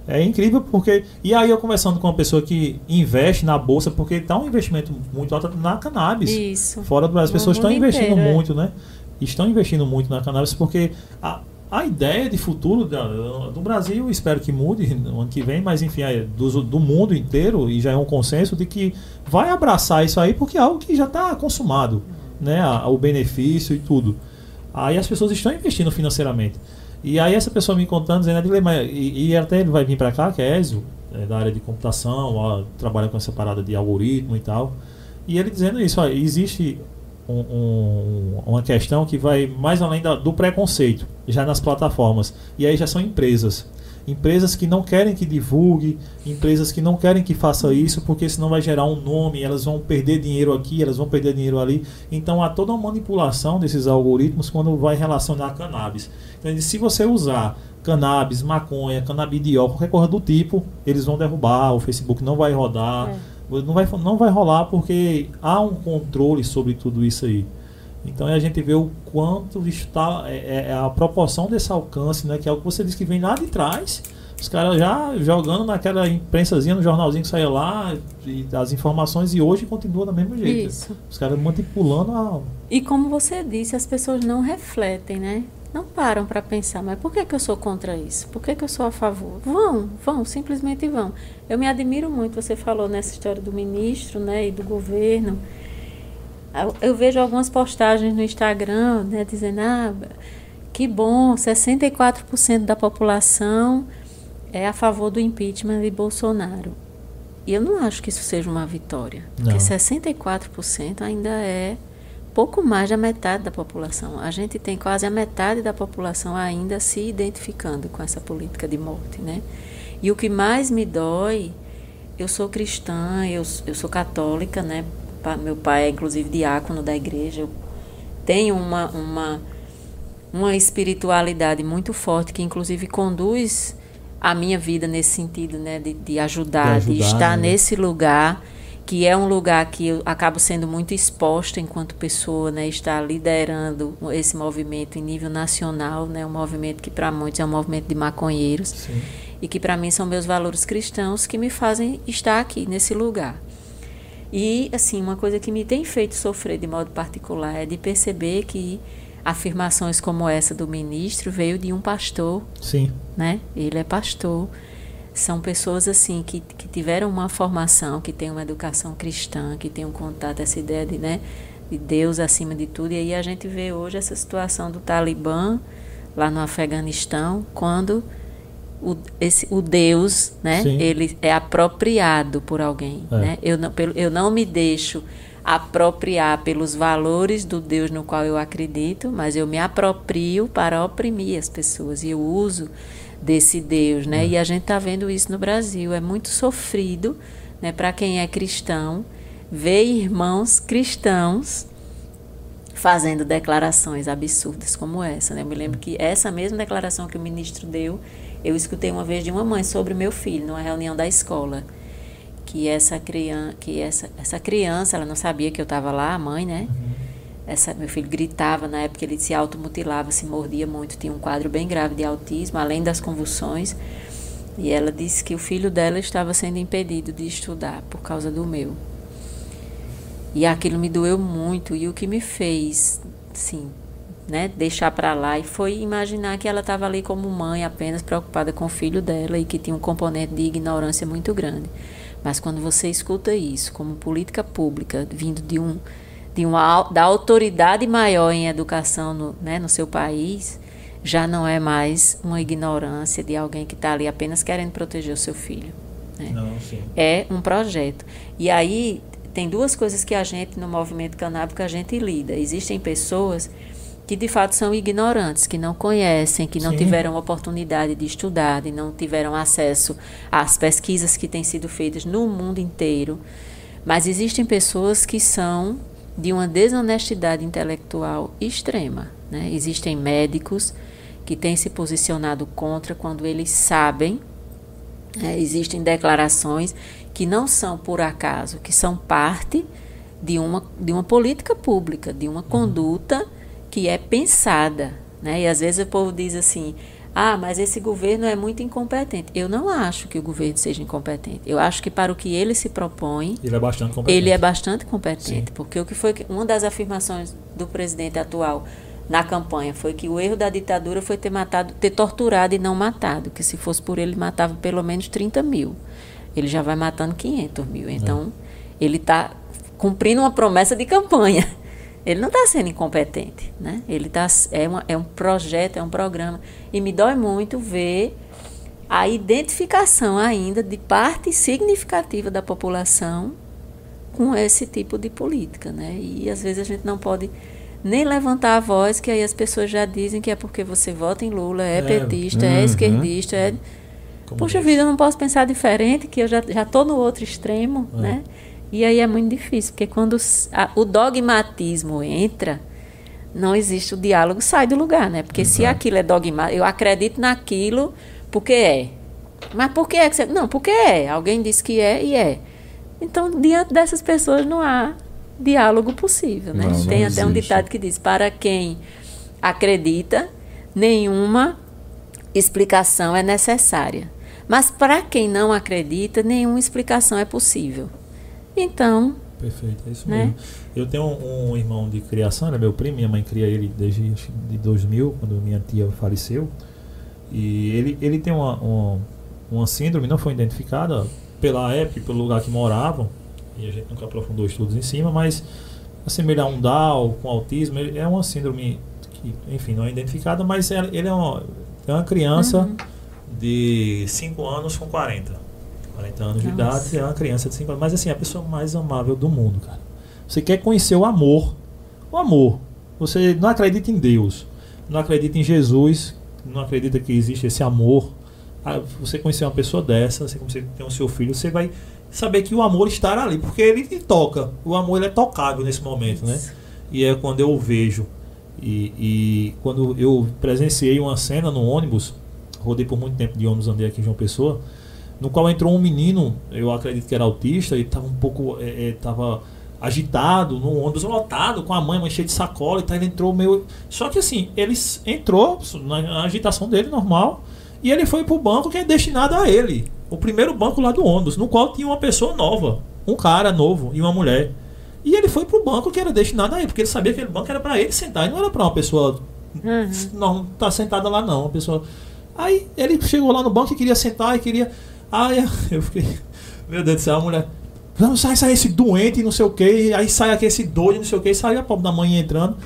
É incrível porque. E aí eu conversando com uma pessoa que investe na bolsa, porque está um investimento muito alto na cannabis. Isso. Fora do Brasil. As pessoas estão investindo inteiro, é. muito, é. né? Estão investindo muito na cannabis porque a, a ideia de futuro do, Brasil, espero que mude no ano que vem, mas enfim, é do, do mundo inteiro, e já é um consenso de que vai abraçar isso aí porque é algo que já está consumado, né? o benefício e tudo. Aí as pessoas estão investindo financeiramente. E aí essa pessoa me contando, dizendo, e, e até ele vai vir para cá, que é Ezio, é da área de computação, ó, trabalha com essa parada de algoritmo e tal. E ele dizendo isso, ó, existe um, um, uma questão que vai mais além da, do preconceito, já nas plataformas. E aí já são empresas empresas que não querem que divulgue, empresas que não querem que faça isso, porque senão vai gerar um nome, elas vão perder dinheiro aqui, elas vão perder dinheiro ali. Então há toda uma manipulação desses algoritmos quando vai relacionar cannabis. Então, se você usar cannabis, maconha, canabidiol, qualquer coisa do tipo, eles vão derrubar, o Facebook não vai rodar, é. Não, vai, não vai rolar porque há um controle sobre tudo isso aí. Então a gente vê o quanto está é, é, é, a proporção desse alcance, né? Que é o que você disse que vem lá de trás. Os caras já jogando naquela imprensazinha, no jornalzinho que saía lá, e as informações, e hoje continua do mesmo jeito. Isso. Os caras manipulando a. E como você disse, as pessoas não refletem, né? Não param para pensar, mas por que, que eu sou contra isso? Por que, que eu sou a favor? Vão, vão, simplesmente vão. Eu me admiro muito, você falou nessa história do ministro né, e do governo. Eu vejo algumas postagens no Instagram, né, dizendo, ah, que bom, 64% da população é a favor do impeachment de Bolsonaro. E eu não acho que isso seja uma vitória, não. porque 64% ainda é pouco mais da metade da população. A gente tem quase a metade da população ainda se identificando com essa política de morte, né? E o que mais me dói, eu sou cristã, eu, eu sou católica, né? meu pai é inclusive diácono da igreja. Eu tenho uma, uma, uma espiritualidade muito forte que inclusive conduz a minha vida nesse sentido, né, de, de, ajudar, de, ajudar, de estar né? nesse lugar que é um lugar que eu acabo sendo muito exposta enquanto pessoa, né, estar liderando esse movimento em nível nacional, né, um movimento que para muitos é um movimento de maconheiros Sim. E que para mim são meus valores cristãos que me fazem estar aqui nesse lugar. E, assim, uma coisa que me tem feito sofrer de modo particular é de perceber que afirmações como essa do ministro veio de um pastor. Sim. Né? Ele é pastor. São pessoas, assim, que, que tiveram uma formação, que têm uma educação cristã, que têm um contato, essa ideia de, né, de Deus acima de tudo. E aí a gente vê hoje essa situação do Talibã lá no Afeganistão, quando o, esse, o Deus, né? Sim. Ele é apropriado por alguém, é. né? Eu não, eu não me deixo apropriar pelos valores do Deus no qual eu acredito, mas eu me aproprio para oprimir as pessoas e eu uso desse Deus, né? É. E a gente está vendo isso no Brasil, é muito sofrido, né? Para quem é cristão, ver irmãos cristãos fazendo declarações absurdas como essa, né? Eu me lembro que essa mesma declaração que o ministro deu eu escutei uma vez de uma mãe sobre meu filho, numa reunião da escola, que essa criança, que essa, essa criança, ela não sabia que eu estava lá, a mãe, né? Uhum. Essa, meu filho gritava na época, ele se automutilava, se mordia muito, tinha um quadro bem grave de autismo, além das convulsões. E ela disse que o filho dela estava sendo impedido de estudar por causa do meu. E aquilo me doeu muito e o que me fez, sim, né, deixar para lá e foi imaginar que ela estava ali como mãe apenas preocupada com o filho dela e que tinha um componente de ignorância muito grande. Mas quando você escuta isso como política pública vindo de um de uma da autoridade maior em educação no, né, no seu país, já não é mais uma ignorância de alguém que está ali apenas querendo proteger o seu filho. Né? Não, é um projeto. E aí tem duas coisas que a gente no movimento canábico a gente lida. Existem pessoas que de fato são ignorantes, que não conhecem, que não Sim. tiveram oportunidade de estudar, e não tiveram acesso às pesquisas que têm sido feitas no mundo inteiro. Mas existem pessoas que são de uma desonestidade intelectual extrema. Né? Existem médicos que têm se posicionado contra quando eles sabem, né? existem declarações que não são por acaso, que são parte de uma, de uma política pública, de uma conduta que é pensada. Né? E às vezes o povo diz assim: ah, mas esse governo é muito incompetente. Eu não acho que o governo seja incompetente. Eu acho que para o que ele se propõe, ele é bastante competente. Ele é bastante competente, Sim. porque o que foi uma das afirmações do presidente atual na campanha foi que o erro da ditadura foi ter matado, ter torturado e não matado, que se fosse por ele matava pelo menos 30 mil. Ele já vai matando 500 mil. Então, é. ele está cumprindo uma promessa de campanha. Ele não está sendo incompetente, né? Ele tá, é, uma, é um projeto, é um programa. E me dói muito ver a identificação ainda de parte significativa da população com esse tipo de política, né? E às vezes a gente não pode nem levantar a voz, que aí as pessoas já dizem que é porque você vota em Lula, é, é petista, é uhum. é esquerdista, é... Como Poxa vida, eu não posso pensar diferente, que eu já estou no outro extremo, é. né? E aí é muito difícil, porque quando a, o dogmatismo entra, não existe o diálogo, sai do lugar, né? Porque Exato. se aquilo é dogmático, eu acredito naquilo porque é. Mas por que é que você. Não, porque é. Alguém disse que é e é. Então, diante dessas pessoas, não há diálogo possível, né? Não, Tem não até um ditado que diz: para quem acredita, nenhuma explicação é necessária. Mas para quem não acredita, nenhuma explicação é possível. Então. Perfeito, é isso né? mesmo. Eu tenho um, um, irmão de criação, né, meu primo, minha mãe cria ele desde de 2000, quando minha tia faleceu. E ele, ele tem uma, uma, uma síndrome, não foi identificada pela época e pelo lugar que moravam, e a gente nunca aprofundou estudos em cima, mas assemelhar um Down com autismo, ele é uma síndrome que, enfim, não é identificada, mas ele é uma, é uma criança uhum. de 5 anos com 40. 40 anos Nossa. de idade, é uma criança de 5 anos. Mas assim, a pessoa mais amável do mundo, cara. Você quer conhecer o amor. O amor. Você não acredita em Deus. Não acredita em Jesus. Não acredita que existe esse amor. Ah, você conhecer uma pessoa dessa, você conhecer tem o seu filho, você vai saber que o amor estará ali. Porque ele te toca. O amor é tocável nesse momento, né? E é quando eu vejo. E, e quando eu presenciei uma cena no ônibus, rodei por muito tempo de ônibus, andei aqui em João Pessoa no qual entrou um menino, eu acredito que era autista, e estava um pouco. estava é, é agitado, no ônibus lotado, com a mãe, mãe cheia de sacola e tal. Ele entrou meio. Só que assim, ele entrou na agitação dele, normal, e ele foi pro banco que é destinado a ele. O primeiro banco lá do ônibus, no qual tinha uma pessoa nova, um cara novo e uma mulher. E ele foi pro banco que era destinado a ele, porque ele sabia que aquele banco era para ele sentar, e não era para uma pessoa. Uhum. Não tá sentada lá, não. Uma pessoa. Aí ele chegou lá no banco e queria sentar e queria. Aí eu fiquei, meu Deus do céu, a mulher. Não, sai, sai esse doente, não sei o que. Aí sai aqui esse doido, não sei o que. Saiu a pobre da mãe entrando.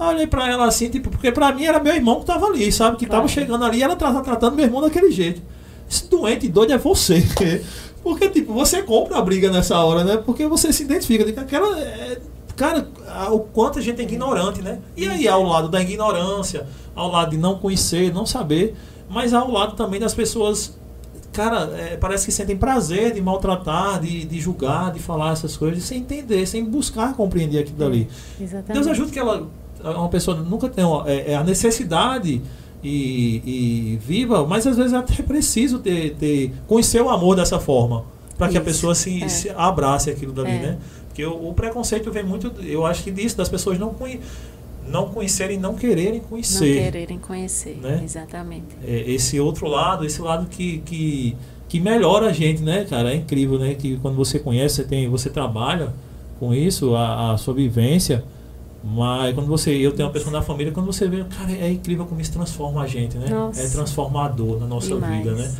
Aí olhei pra ela assim, tipo, porque pra mim era meu irmão que tava ali, sabe? Que tava chegando ali e ela tava tratando meu irmão daquele jeito. Esse doente doido é você. Porque, tipo, você compra a briga nessa hora, né? Porque você se identifica. De que aquela. É, cara, o quanto a gente é ignorante, né? E aí, ao lado da ignorância, ao lado de não conhecer, não saber, mas ao lado também das pessoas cara, é, parece que sentem prazer de maltratar, de, de julgar, de falar essas coisas, sem entender, sem buscar compreender aquilo dali. Exatamente. Deus ajuda que ela, uma pessoa nunca tem é, é, a necessidade e, e, viva, mas às vezes é até preciso ter, ter conhecer o amor dessa forma, para que a pessoa se, é. se abrace aquilo dali, é. né? Porque o, o, preconceito vem muito, eu acho que disso, das pessoas não conhecerem não conhecerem, não quererem conhecer. Não quererem conhecer, né? exatamente. É, esse outro lado, esse lado que, que, que melhora a gente, né, cara? É incrível, né? Que quando você conhece, você, tem, você trabalha com isso, a, a sua vivência. Mas quando você, eu tenho uma pessoa da família, quando você vê, cara, é incrível como isso transforma a gente, né? Nossa. É transformador na nossa Demais. vida, né?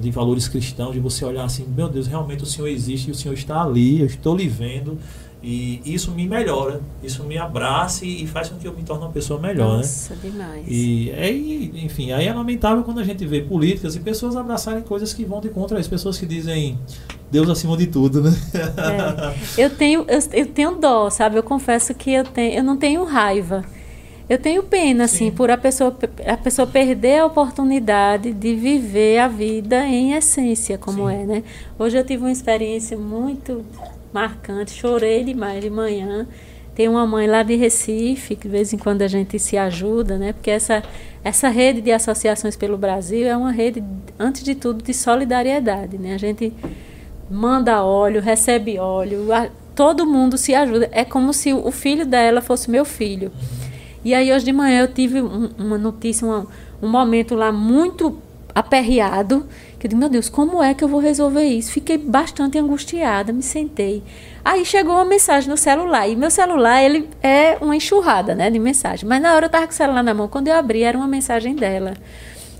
De valores cristãos, de você olhar assim, meu Deus, realmente o Senhor existe, o Senhor está ali, eu estou lhe vendo, e isso me melhora, isso me abraça e faz com que eu me torne uma pessoa melhor, né? Nossa, né? demais. E é, enfim, aí é lamentável quando a gente vê políticas e pessoas abraçarem coisas que vão de contra as pessoas que dizem Deus acima de tudo, né? É. Eu tenho eu, eu tenho dó, sabe? Eu confesso que eu tenho, eu não tenho raiva. eu tenho pena, assim, Sim. por a pessoa, a pessoa perder a oportunidade de viver a vida em essência, como Sim. é, né? Hoje eu tive uma experiência muito marcante, chorei demais de manhã. Tem uma mãe lá de Recife, que de vez em quando a gente se ajuda, né? Porque essa, essa rede de associações pelo Brasil é uma rede, antes de tudo, de solidariedade, né? A gente manda óleo, recebe óleo, a, todo mundo se ajuda. É como se o filho dela fosse meu filho. E aí hoje de manhã eu tive um, uma notícia, uma, um momento lá muito aperreado, que eu disse, meu Deus, como é que eu vou resolver isso? Fiquei bastante angustiada, me sentei. Aí chegou uma mensagem no celular, e meu celular, ele é uma enxurrada, né, de mensagem. Mas na hora eu estava com o celular na mão, quando eu abri, era uma mensagem dela.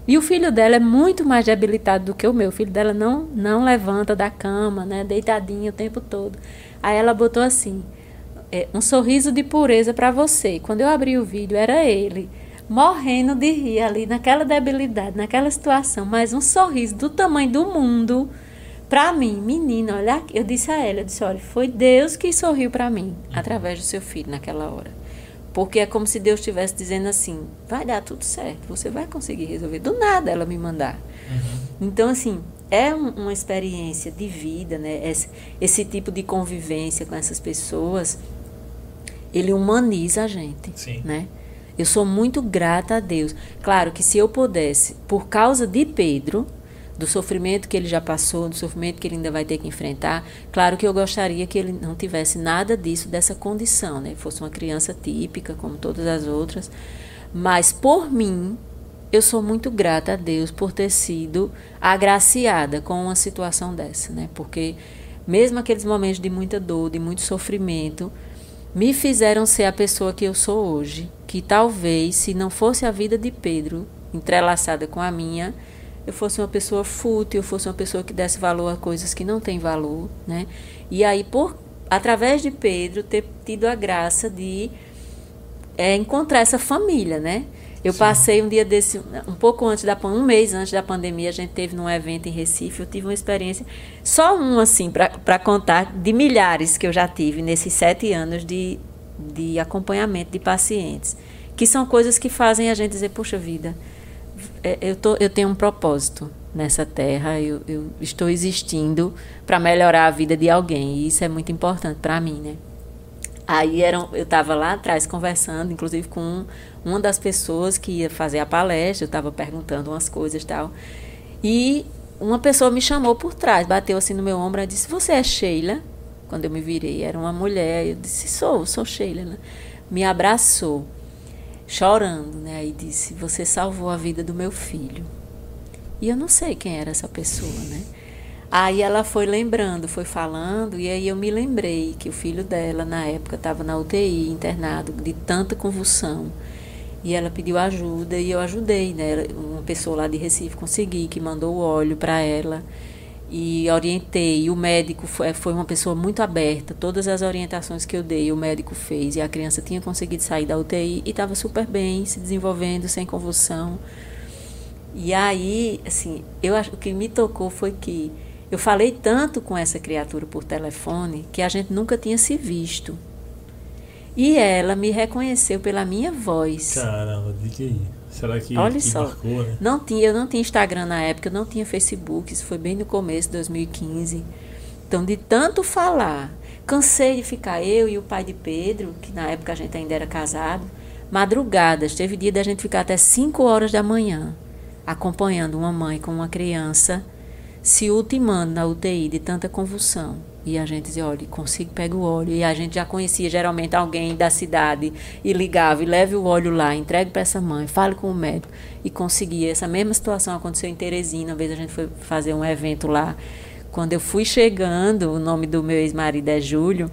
E o filho dela é muito mais debilitado do que o meu. O filho dela não, não levanta da cama, né, deitadinho o tempo todo. Aí ela botou assim: é, um sorriso de pureza para você. Quando eu abri o vídeo, era ele morrendo de rir ali, naquela debilidade, naquela situação, mas um sorriso do tamanho do mundo. Para mim, menina, olha, eu disse a ela, eu disse, olha, foi Deus que sorriu para mim através do seu filho naquela hora. Porque é como se Deus estivesse dizendo assim: vai dar tudo certo, você vai conseguir resolver. Do nada ela me mandar. Uhum. Então, assim, é um, uma experiência de vida, né? Esse, esse tipo de convivência com essas pessoas ele humaniza a gente, Sim. né? Eu sou muito grata a Deus. Claro que se eu pudesse, por causa de Pedro, do sofrimento que ele já passou, do sofrimento que ele ainda vai ter que enfrentar, claro que eu gostaria que ele não tivesse nada disso, dessa condição, né? Fosse uma criança típica, como todas as outras. Mas por mim, eu sou muito grata a Deus por ter sido agraciada com uma situação dessa, né? Porque mesmo aqueles momentos de muita dor, de muito sofrimento, me fizeram ser a pessoa que eu sou hoje. Que talvez, se não fosse a vida de Pedro entrelaçada com a minha, eu fosse uma pessoa fútil, eu fosse uma pessoa que desse valor a coisas que não têm valor, né? E aí, por através de Pedro, ter tido a graça de é, encontrar essa família, né? Eu Sim. passei um dia desse, um pouco antes da um mês antes da pandemia, a gente teve num evento em Recife, eu tive uma experiência, só um assim, para contar, de milhares que eu já tive nesses sete anos de, de acompanhamento de pacientes. Que são coisas que fazem a gente dizer, puxa vida, é, eu, tô, eu tenho um propósito nessa terra, eu, eu estou existindo para melhorar a vida de alguém. E isso é muito importante para mim, né? Aí eram, eu estava lá atrás conversando, inclusive com uma das pessoas que ia fazer a palestra, eu estava perguntando umas coisas e tal. E uma pessoa me chamou por trás, bateu assim no meu ombro e disse: Você é Sheila? Quando eu me virei, era uma mulher. Eu disse: Sou, sou Sheila. Me abraçou, chorando, né? Aí disse: Você salvou a vida do meu filho. E eu não sei quem era essa pessoa, né? Aí ela foi lembrando, foi falando, e aí eu me lembrei que o filho dela, na época, estava na UTI, internado, de tanta convulsão. E ela pediu ajuda e eu ajudei, né? Uma pessoa lá de Recife consegui, que mandou o óleo para ela e orientei. O médico foi, foi uma pessoa muito aberta. Todas as orientações que eu dei, o médico fez. E a criança tinha conseguido sair da UTI e estava super bem, se desenvolvendo, sem convulsão. E aí, assim, eu acho o que me tocou foi que eu falei tanto com essa criatura por telefone que a gente nunca tinha se visto. E ela me reconheceu pela minha voz. Caramba, de que Será que, Olha que só, marcou, né? não tinha, eu não tinha Instagram na época, eu não tinha Facebook, isso foi bem no começo de 2015. Então, de tanto falar, cansei de ficar eu e o pai de Pedro, que na época a gente ainda era casado, madrugadas. Teve dia da gente ficar até 5 horas da manhã, acompanhando uma mãe com uma criança se ultimando na UTI de tanta convulsão. E a gente dizia, olha, consigo, pega o óleo. E a gente já conhecia geralmente alguém da cidade e ligava e leve o óleo lá, entregue para essa mãe, fale com o médico. E conseguia. Essa mesma situação aconteceu em Teresina. Uma vez a gente foi fazer um evento lá. Quando eu fui chegando, o nome do meu ex-marido é Júlio.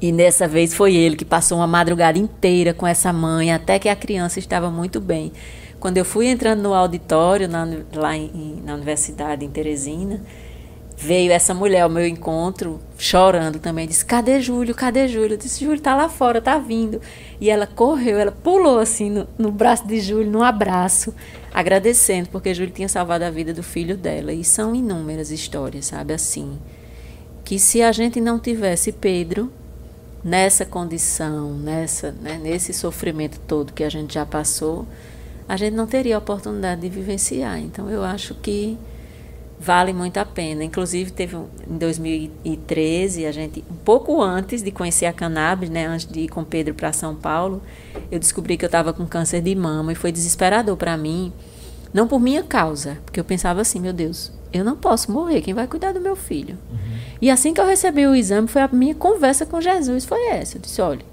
E dessa vez foi ele que passou uma madrugada inteira com essa mãe, até que a criança estava muito bem. Quando eu fui entrando no auditório, na, lá em, na universidade, em Teresina, veio essa mulher ao meu encontro, chorando também. Disse: Cadê Júlio? Cadê Júlio? Eu disse: Júlio tá lá fora, tá vindo. E ela correu, ela pulou assim no, no braço de Júlio, num abraço, agradecendo, porque Júlio tinha salvado a vida do filho dela. E são inúmeras histórias, sabe? Assim. Que se a gente não tivesse Pedro, nessa condição, nessa, né, nesse sofrimento todo que a gente já passou, a gente não teria a oportunidade de vivenciar. Então, eu acho que vale muito a pena. Inclusive, teve em 2013, a gente, um pouco antes de conhecer a cannabis, né, antes de ir com Pedro para São Paulo, eu descobri que eu estava com câncer de mama e foi desesperador para mim, não por minha causa, porque eu pensava assim, meu Deus, eu não posso morrer, quem vai cuidar do meu filho? Uhum. E assim que eu recebi o exame, foi a minha conversa com Jesus, foi essa. Eu disse, olha,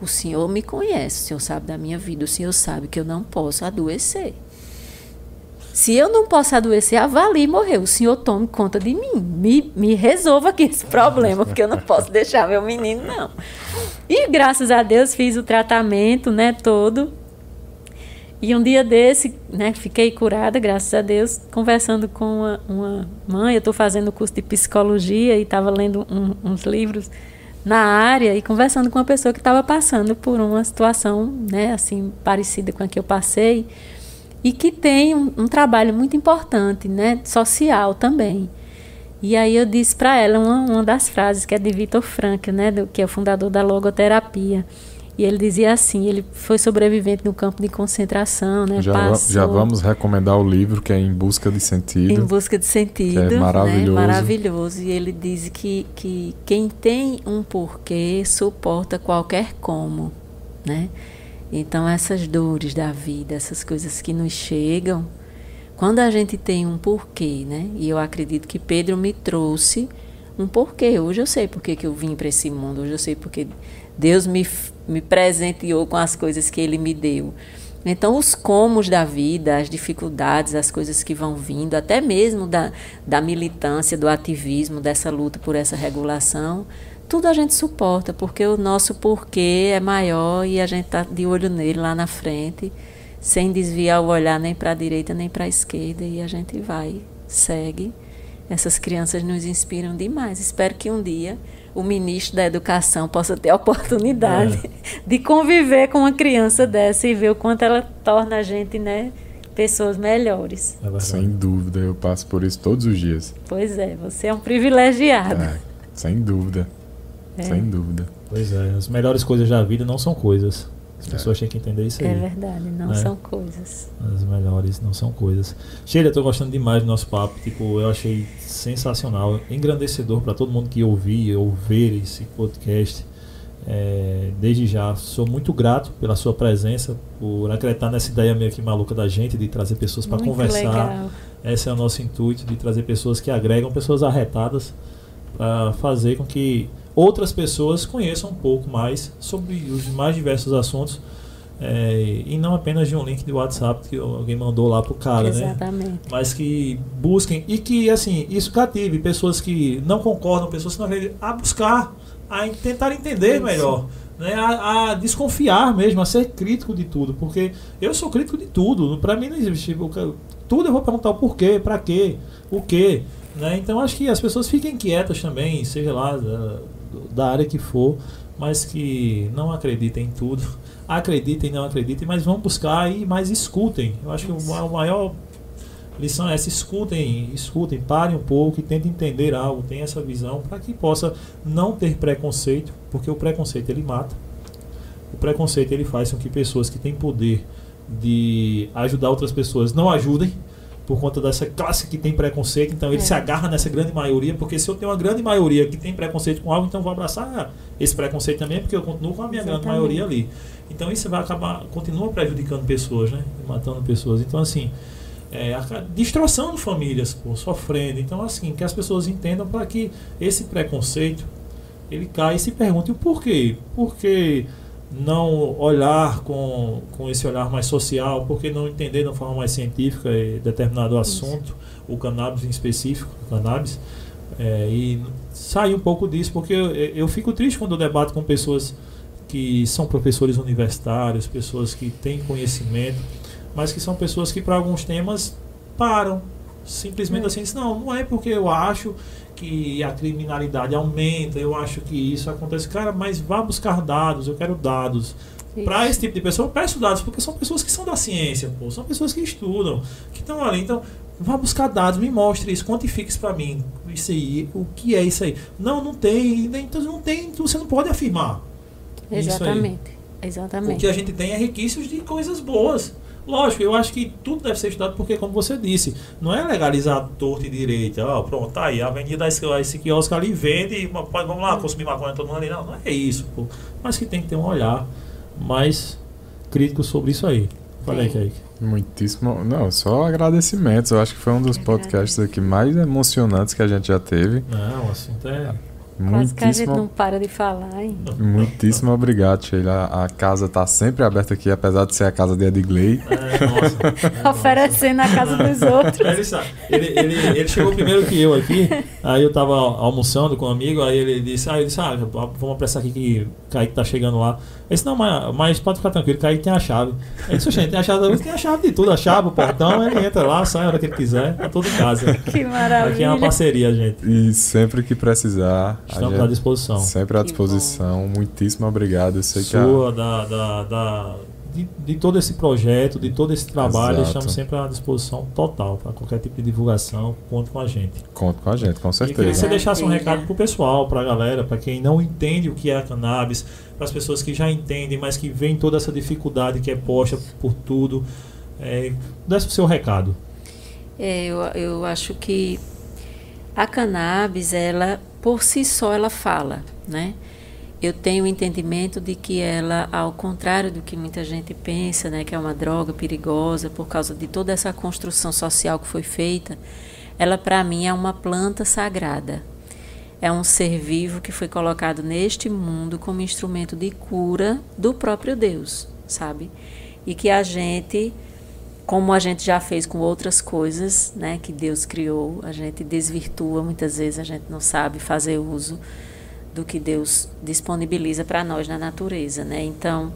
o Senhor me conhece, o Senhor sabe da minha vida, o Senhor sabe que eu não posso adoecer. Se eu não posso adoecer, avalie e morrer. O senhor tome conta de mim. Me, me resolva aqui esse problema, porque eu não posso deixar meu menino, não. E graças a Deus fiz o tratamento, né, todo. E um dia desse, né, fiquei curada, graças a Deus, conversando com uma, uma mãe. Eu estou fazendo curso de psicologia e estava lendo um, uns livros na área e conversando com uma pessoa que estava passando por uma situação, né, assim, parecida com a que eu passei e que tem um, um trabalho muito importante, né, social também. E aí eu disse para ela uma, uma das frases que é de Vitor Frankl, né, do, que é o fundador da logoterapia. E ele dizia assim, ele foi sobrevivente no campo de concentração, né? Já, Passou, já vamos recomendar o livro que é Em Busca de Sentido. Em Busca de Sentido. é maravilhoso. Né? Maravilhoso. E ele diz que, que quem tem um porquê suporta qualquer como, né? Então, essas dores da vida, essas coisas que nos chegam, quando a gente tem um porquê, né? E eu acredito que Pedro me trouxe um porquê. Hoje eu sei porque que eu vim para esse mundo, hoje eu sei porque Deus me, me presenteou com as coisas que Ele me deu. Então, os comos da vida, as dificuldades, as coisas que vão vindo, até mesmo da, da militância, do ativismo, dessa luta por essa regulação, tudo a gente suporta, porque o nosso porquê é maior e a gente está de olho nele lá na frente, sem desviar o olhar nem para a direita nem para a esquerda, e a gente vai, segue. Essas crianças nos inspiram demais. Espero que um dia o ministro da Educação possa ter a oportunidade é. de conviver com uma criança dessa e ver o quanto ela torna a gente, né? pessoas melhores. É sem dúvida, eu passo por isso todos os dias. Pois é, você é um privilegiado. É, sem dúvida. É. Sem dúvida. Pois é, as melhores coisas da vida não são coisas. As é. pessoas têm que entender isso aí. É verdade, não né? são coisas. As melhores não são coisas. Sheila, eu tô gostando demais do nosso papo. Tipo, eu achei sensacional, engrandecedor para todo mundo que ouvir ou ver esse podcast. É, desde já, sou muito grato pela sua presença, por acreditar nessa ideia meio que maluca da gente de trazer pessoas para conversar. Legal. Esse é o nosso intuito, de trazer pessoas que agregam, pessoas arretadas, para fazer com que outras pessoas conheçam um pouco mais sobre os mais diversos assuntos. É, e não apenas de um link de WhatsApp que alguém mandou lá pro cara, né? Exatamente. né? Mas que busquem e que assim isso cative pessoas que não concordam, pessoas que não acreditam, a buscar, a tentar entender isso. melhor, né? A, a, desconfiar mesmo, a ser crítico de tudo, porque eu sou crítico de tudo. Para mim não existe tudo eu vou perguntar o porquê, para quê, o quê, né? Então acho que as pessoas fiquem quietas também, seja lá da área que for, mas que não acreditem em tudo. Acreditem, não acreditem, mas vão buscar e mais escutem. Eu acho que a maior lição é essa: escutem, escutem, parem um pouco e tentem entender algo, tenham essa visão para que possa não ter preconceito, porque o preconceito ele mata. O preconceito ele faz com que pessoas que têm poder de ajudar outras pessoas não ajudem por conta dessa classe que tem preconceito, então ele é. se agarra nessa grande maioria, porque se eu tenho uma grande maioria que tem preconceito com algo, então vou abraçar esse preconceito também, porque eu continuo com a minha Exatamente. grande maioria ali. Então isso vai acabar, continua prejudicando pessoas, né? Matando pessoas. Então assim, é, destroçando famílias, pô, sofrendo. Então assim, que as pessoas entendam para que esse preconceito ele caia e se pergunte o porquê. Porque não olhar com, com esse olhar mais social, porque não entender de uma forma mais científica determinado assunto, o cannabis em específico, o cannabis, é, e sair um pouco disso, porque eu, eu fico triste quando eu debato com pessoas que são professores universitários, pessoas que têm conhecimento, mas que são pessoas que para alguns temas param, simplesmente é. assim, não, não é porque eu acho que a criminalidade aumenta, eu acho que isso acontece. Cara, mas vá buscar dados, eu quero dados. Para esse tipo de pessoa, eu peço dados, porque são pessoas que são da ciência, pô, são pessoas que estudam, que estão ali. Então, vá buscar dados, me mostre isso, quantifique isso para mim. Isso aí, o que é isso aí? Não, não tem, então não tem, você não pode afirmar. Exatamente. Exatamente. O que a gente tem é requisitos de coisas boas. Lógico, eu acho que tudo deve ser estudado porque, como você disse, não é legalizar torto e direito. Ó, pronto, tá aí, a avenida esse, esse quiosque ali vende, vamos lá consumir maconha todo mundo ali. Não, não é isso, pô. Mas que tem que ter um olhar mais crítico sobre isso aí. Falei, Kaique. Muitíssimo. Não, só agradecimentos. Eu acho que foi um dos podcasts aqui mais emocionantes que a gente já teve. Não, o assunto é. Quase que a gente não para de falar, hein? Muitíssimo obrigado, Sheila. A casa está sempre aberta aqui, apesar de ser a casa de Edgley. É, nossa. Oferecendo a casa dos outros. Ele, ele, ele, ele, chegou primeiro que eu aqui, aí eu estava almoçando com um amigo, aí ele disse, ah, ele disse, ah, vamos apressar aqui que o Kaique tá chegando lá. Eu disse, não, mas, mas pode ficar tranquilo, Kaique tem a chave. Ele disse, gente, tem a chave, tem a chave de tudo, a chave, o portão, ele entra lá, sai a hora que ele quiser, tá tudo em casa. Que maravilha. Aqui é uma parceria, gente. E sempre que precisar. Estamos à disposição. Sempre à disposição. Muitíssimo obrigado. Eu sei Sua, que a... da, da, da de, de, todo esse projeto, de todo esse trabalho, Exato. estamos sempre à disposição total para qualquer tipo de divulgação. Conte com a gente. Conte com a gente, com certeza. E queria que você deixasse um recado para o pessoal, para a galera, para quem não entende o que é a cannabis, para as pessoas que já entendem, mas que veem toda essa dificuldade que é posta por tudo. É, desse o seu recado. É, eu, eu acho que a cannabis, ela por si só, ela fala, né? Eu tenho o entendimento de que ela, ao contrário do que muita gente pensa, né, que é uma droga perigosa por causa de toda essa construção social que foi feita, ela para mim é uma planta sagrada. É um ser vivo que foi colocado neste mundo como instrumento de cura do próprio Deus, sabe? E que a gente, como a gente já fez com outras coisas, né, que Deus criou, a gente desvirtua muitas vezes, a gente não sabe fazer uso do que Deus disponibiliza para nós na natureza, né? Então,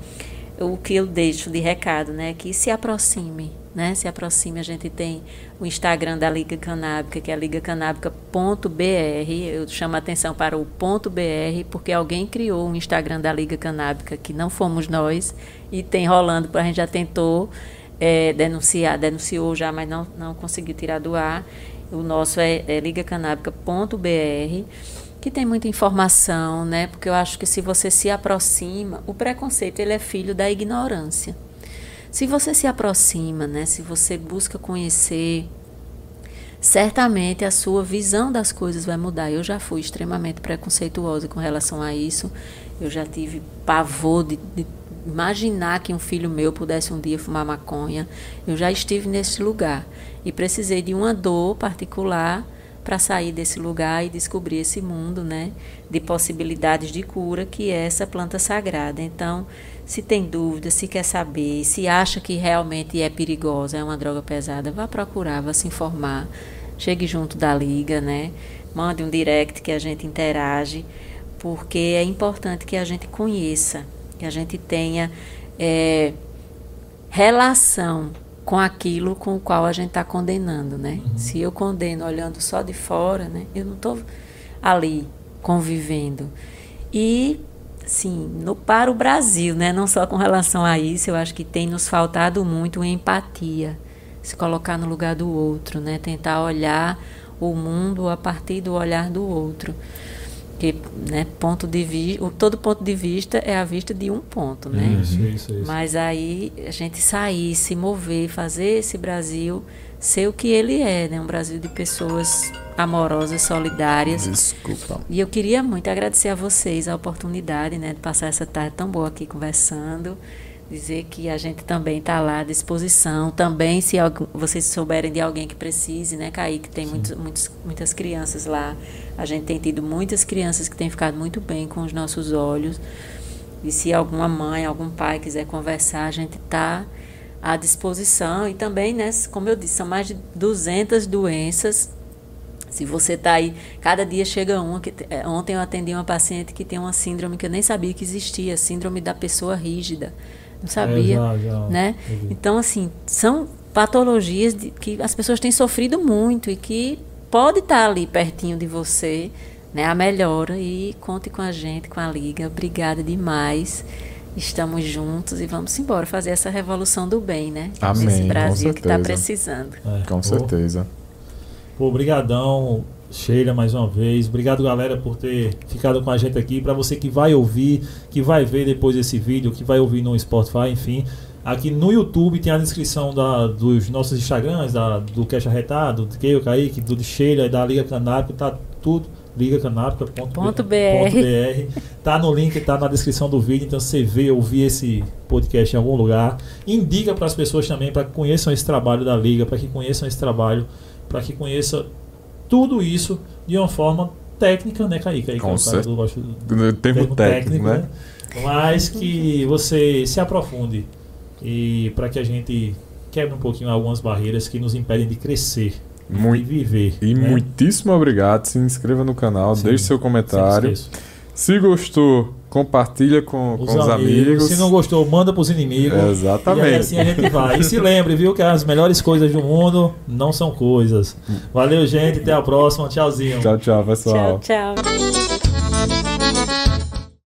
o que eu deixo de recado, né, é que se aproxime, né? Se aproxime, a gente tem o Instagram da Liga Canábica, que é ligacanábica.br. Eu chamo a atenção para o ponto .br, porque alguém criou um Instagram da Liga Canábica que não fomos nós e tem rolando, a gente já tentou é, denunciar, denunciou já, mas não não conseguiu tirar do ar. O nosso é, é ligacanábica.br que tem muita informação, né? Porque eu acho que se você se aproxima, o preconceito ele é filho da ignorância. Se você se aproxima, né? Se você busca conhecer, certamente a sua visão das coisas vai mudar. Eu já fui extremamente preconceituosa com relação a isso. Eu já tive pavor de, de imaginar que um filho meu pudesse um dia fumar maconha. Eu já estive nesse lugar e precisei de uma dor particular para sair desse lugar e descobrir esse mundo, né, de possibilidades de cura que é essa planta sagrada. Então, se tem dúvida, se quer saber, se acha que realmente é perigosa, é uma droga pesada, vá procurar, vá se informar. Chegue junto da liga, né? Mande um direct que a gente interage, porque é importante que a gente conheça, que a gente tenha é, relação com aquilo com o qual a gente está condenando, né? Uhum. Se eu condeno olhando só de fora, né? Eu não estou ali convivendo. E, sim, no, para o Brasil, né? Não só com relação a isso, eu acho que tem nos faltado muito empatia, se colocar no lugar do outro, né? Tentar olhar o mundo a partir do olhar do outro que né, ponto de vista, todo ponto de vista é a vista de um ponto, né? Isso, isso, isso. Mas aí a gente sair, se mover, fazer esse Brasil ser o que ele é, né? Um Brasil de pessoas amorosas, solidárias. Desculpa. E eu queria muito agradecer a vocês a oportunidade, né, de passar essa tarde tão boa aqui conversando dizer que a gente também está lá à disposição. Também, se vocês souberem de alguém que precise, né, Kaique, tem muitos, muitos, muitas crianças lá. A gente tem tido muitas crianças que têm ficado muito bem com os nossos olhos. E se alguma mãe, algum pai quiser conversar, a gente está à disposição. E também, né, como eu disse, são mais de 200 doenças. Se você está aí, cada dia chega uma. Que, é, ontem eu atendi uma paciente que tem uma síndrome que eu nem sabia que existia, síndrome da pessoa rígida não sabia, é, já, já, né? Então assim são patologias de, que as pessoas têm sofrido muito e que pode estar ali pertinho de você, né? A melhora e conte com a gente, com a liga. Obrigada demais. Estamos juntos e vamos embora fazer essa revolução do bem, né? Amém. Esse Brasil que está precisando. É, com certeza. Pô, obrigadão. Sheila, mais uma vez. Obrigado, galera, por ter ficado com a gente aqui. Para você que vai ouvir, que vai ver depois esse vídeo, que vai ouvir no Spotify, enfim. Aqui no YouTube tem a descrição da, dos nossos Instagrams, da, do Cash Arretado, do Keio Kaique, do Sheila, da Liga Canábica, tá tudo. ligacanábica.br. Tá no link, tá na descrição do vídeo, então você vê, ouvir esse podcast em algum lugar. Indica para as pessoas também para que conheçam esse trabalho da Liga, para que conheçam esse trabalho, para que conheçam tudo isso de uma forma técnica, né, Kaique? Aí, Com certeza. Do, do, do termo, técnico, técnico né? né? Mas que você se aprofunde e para que a gente quebre um pouquinho algumas barreiras que nos impedem de crescer. Muito, de viver. E né? muitíssimo obrigado. Se inscreva no canal, Sim, deixe seu comentário. Se gostou, compartilha com os, com os amigos. amigos. Se não gostou, manda para os inimigos. É, exatamente. E assim a gente vai. E se lembre, viu, que as melhores coisas do mundo não são coisas. Valeu, gente. Até a próxima. Tchauzinho. Tchau, tchau, pessoal. Tchau, tchau.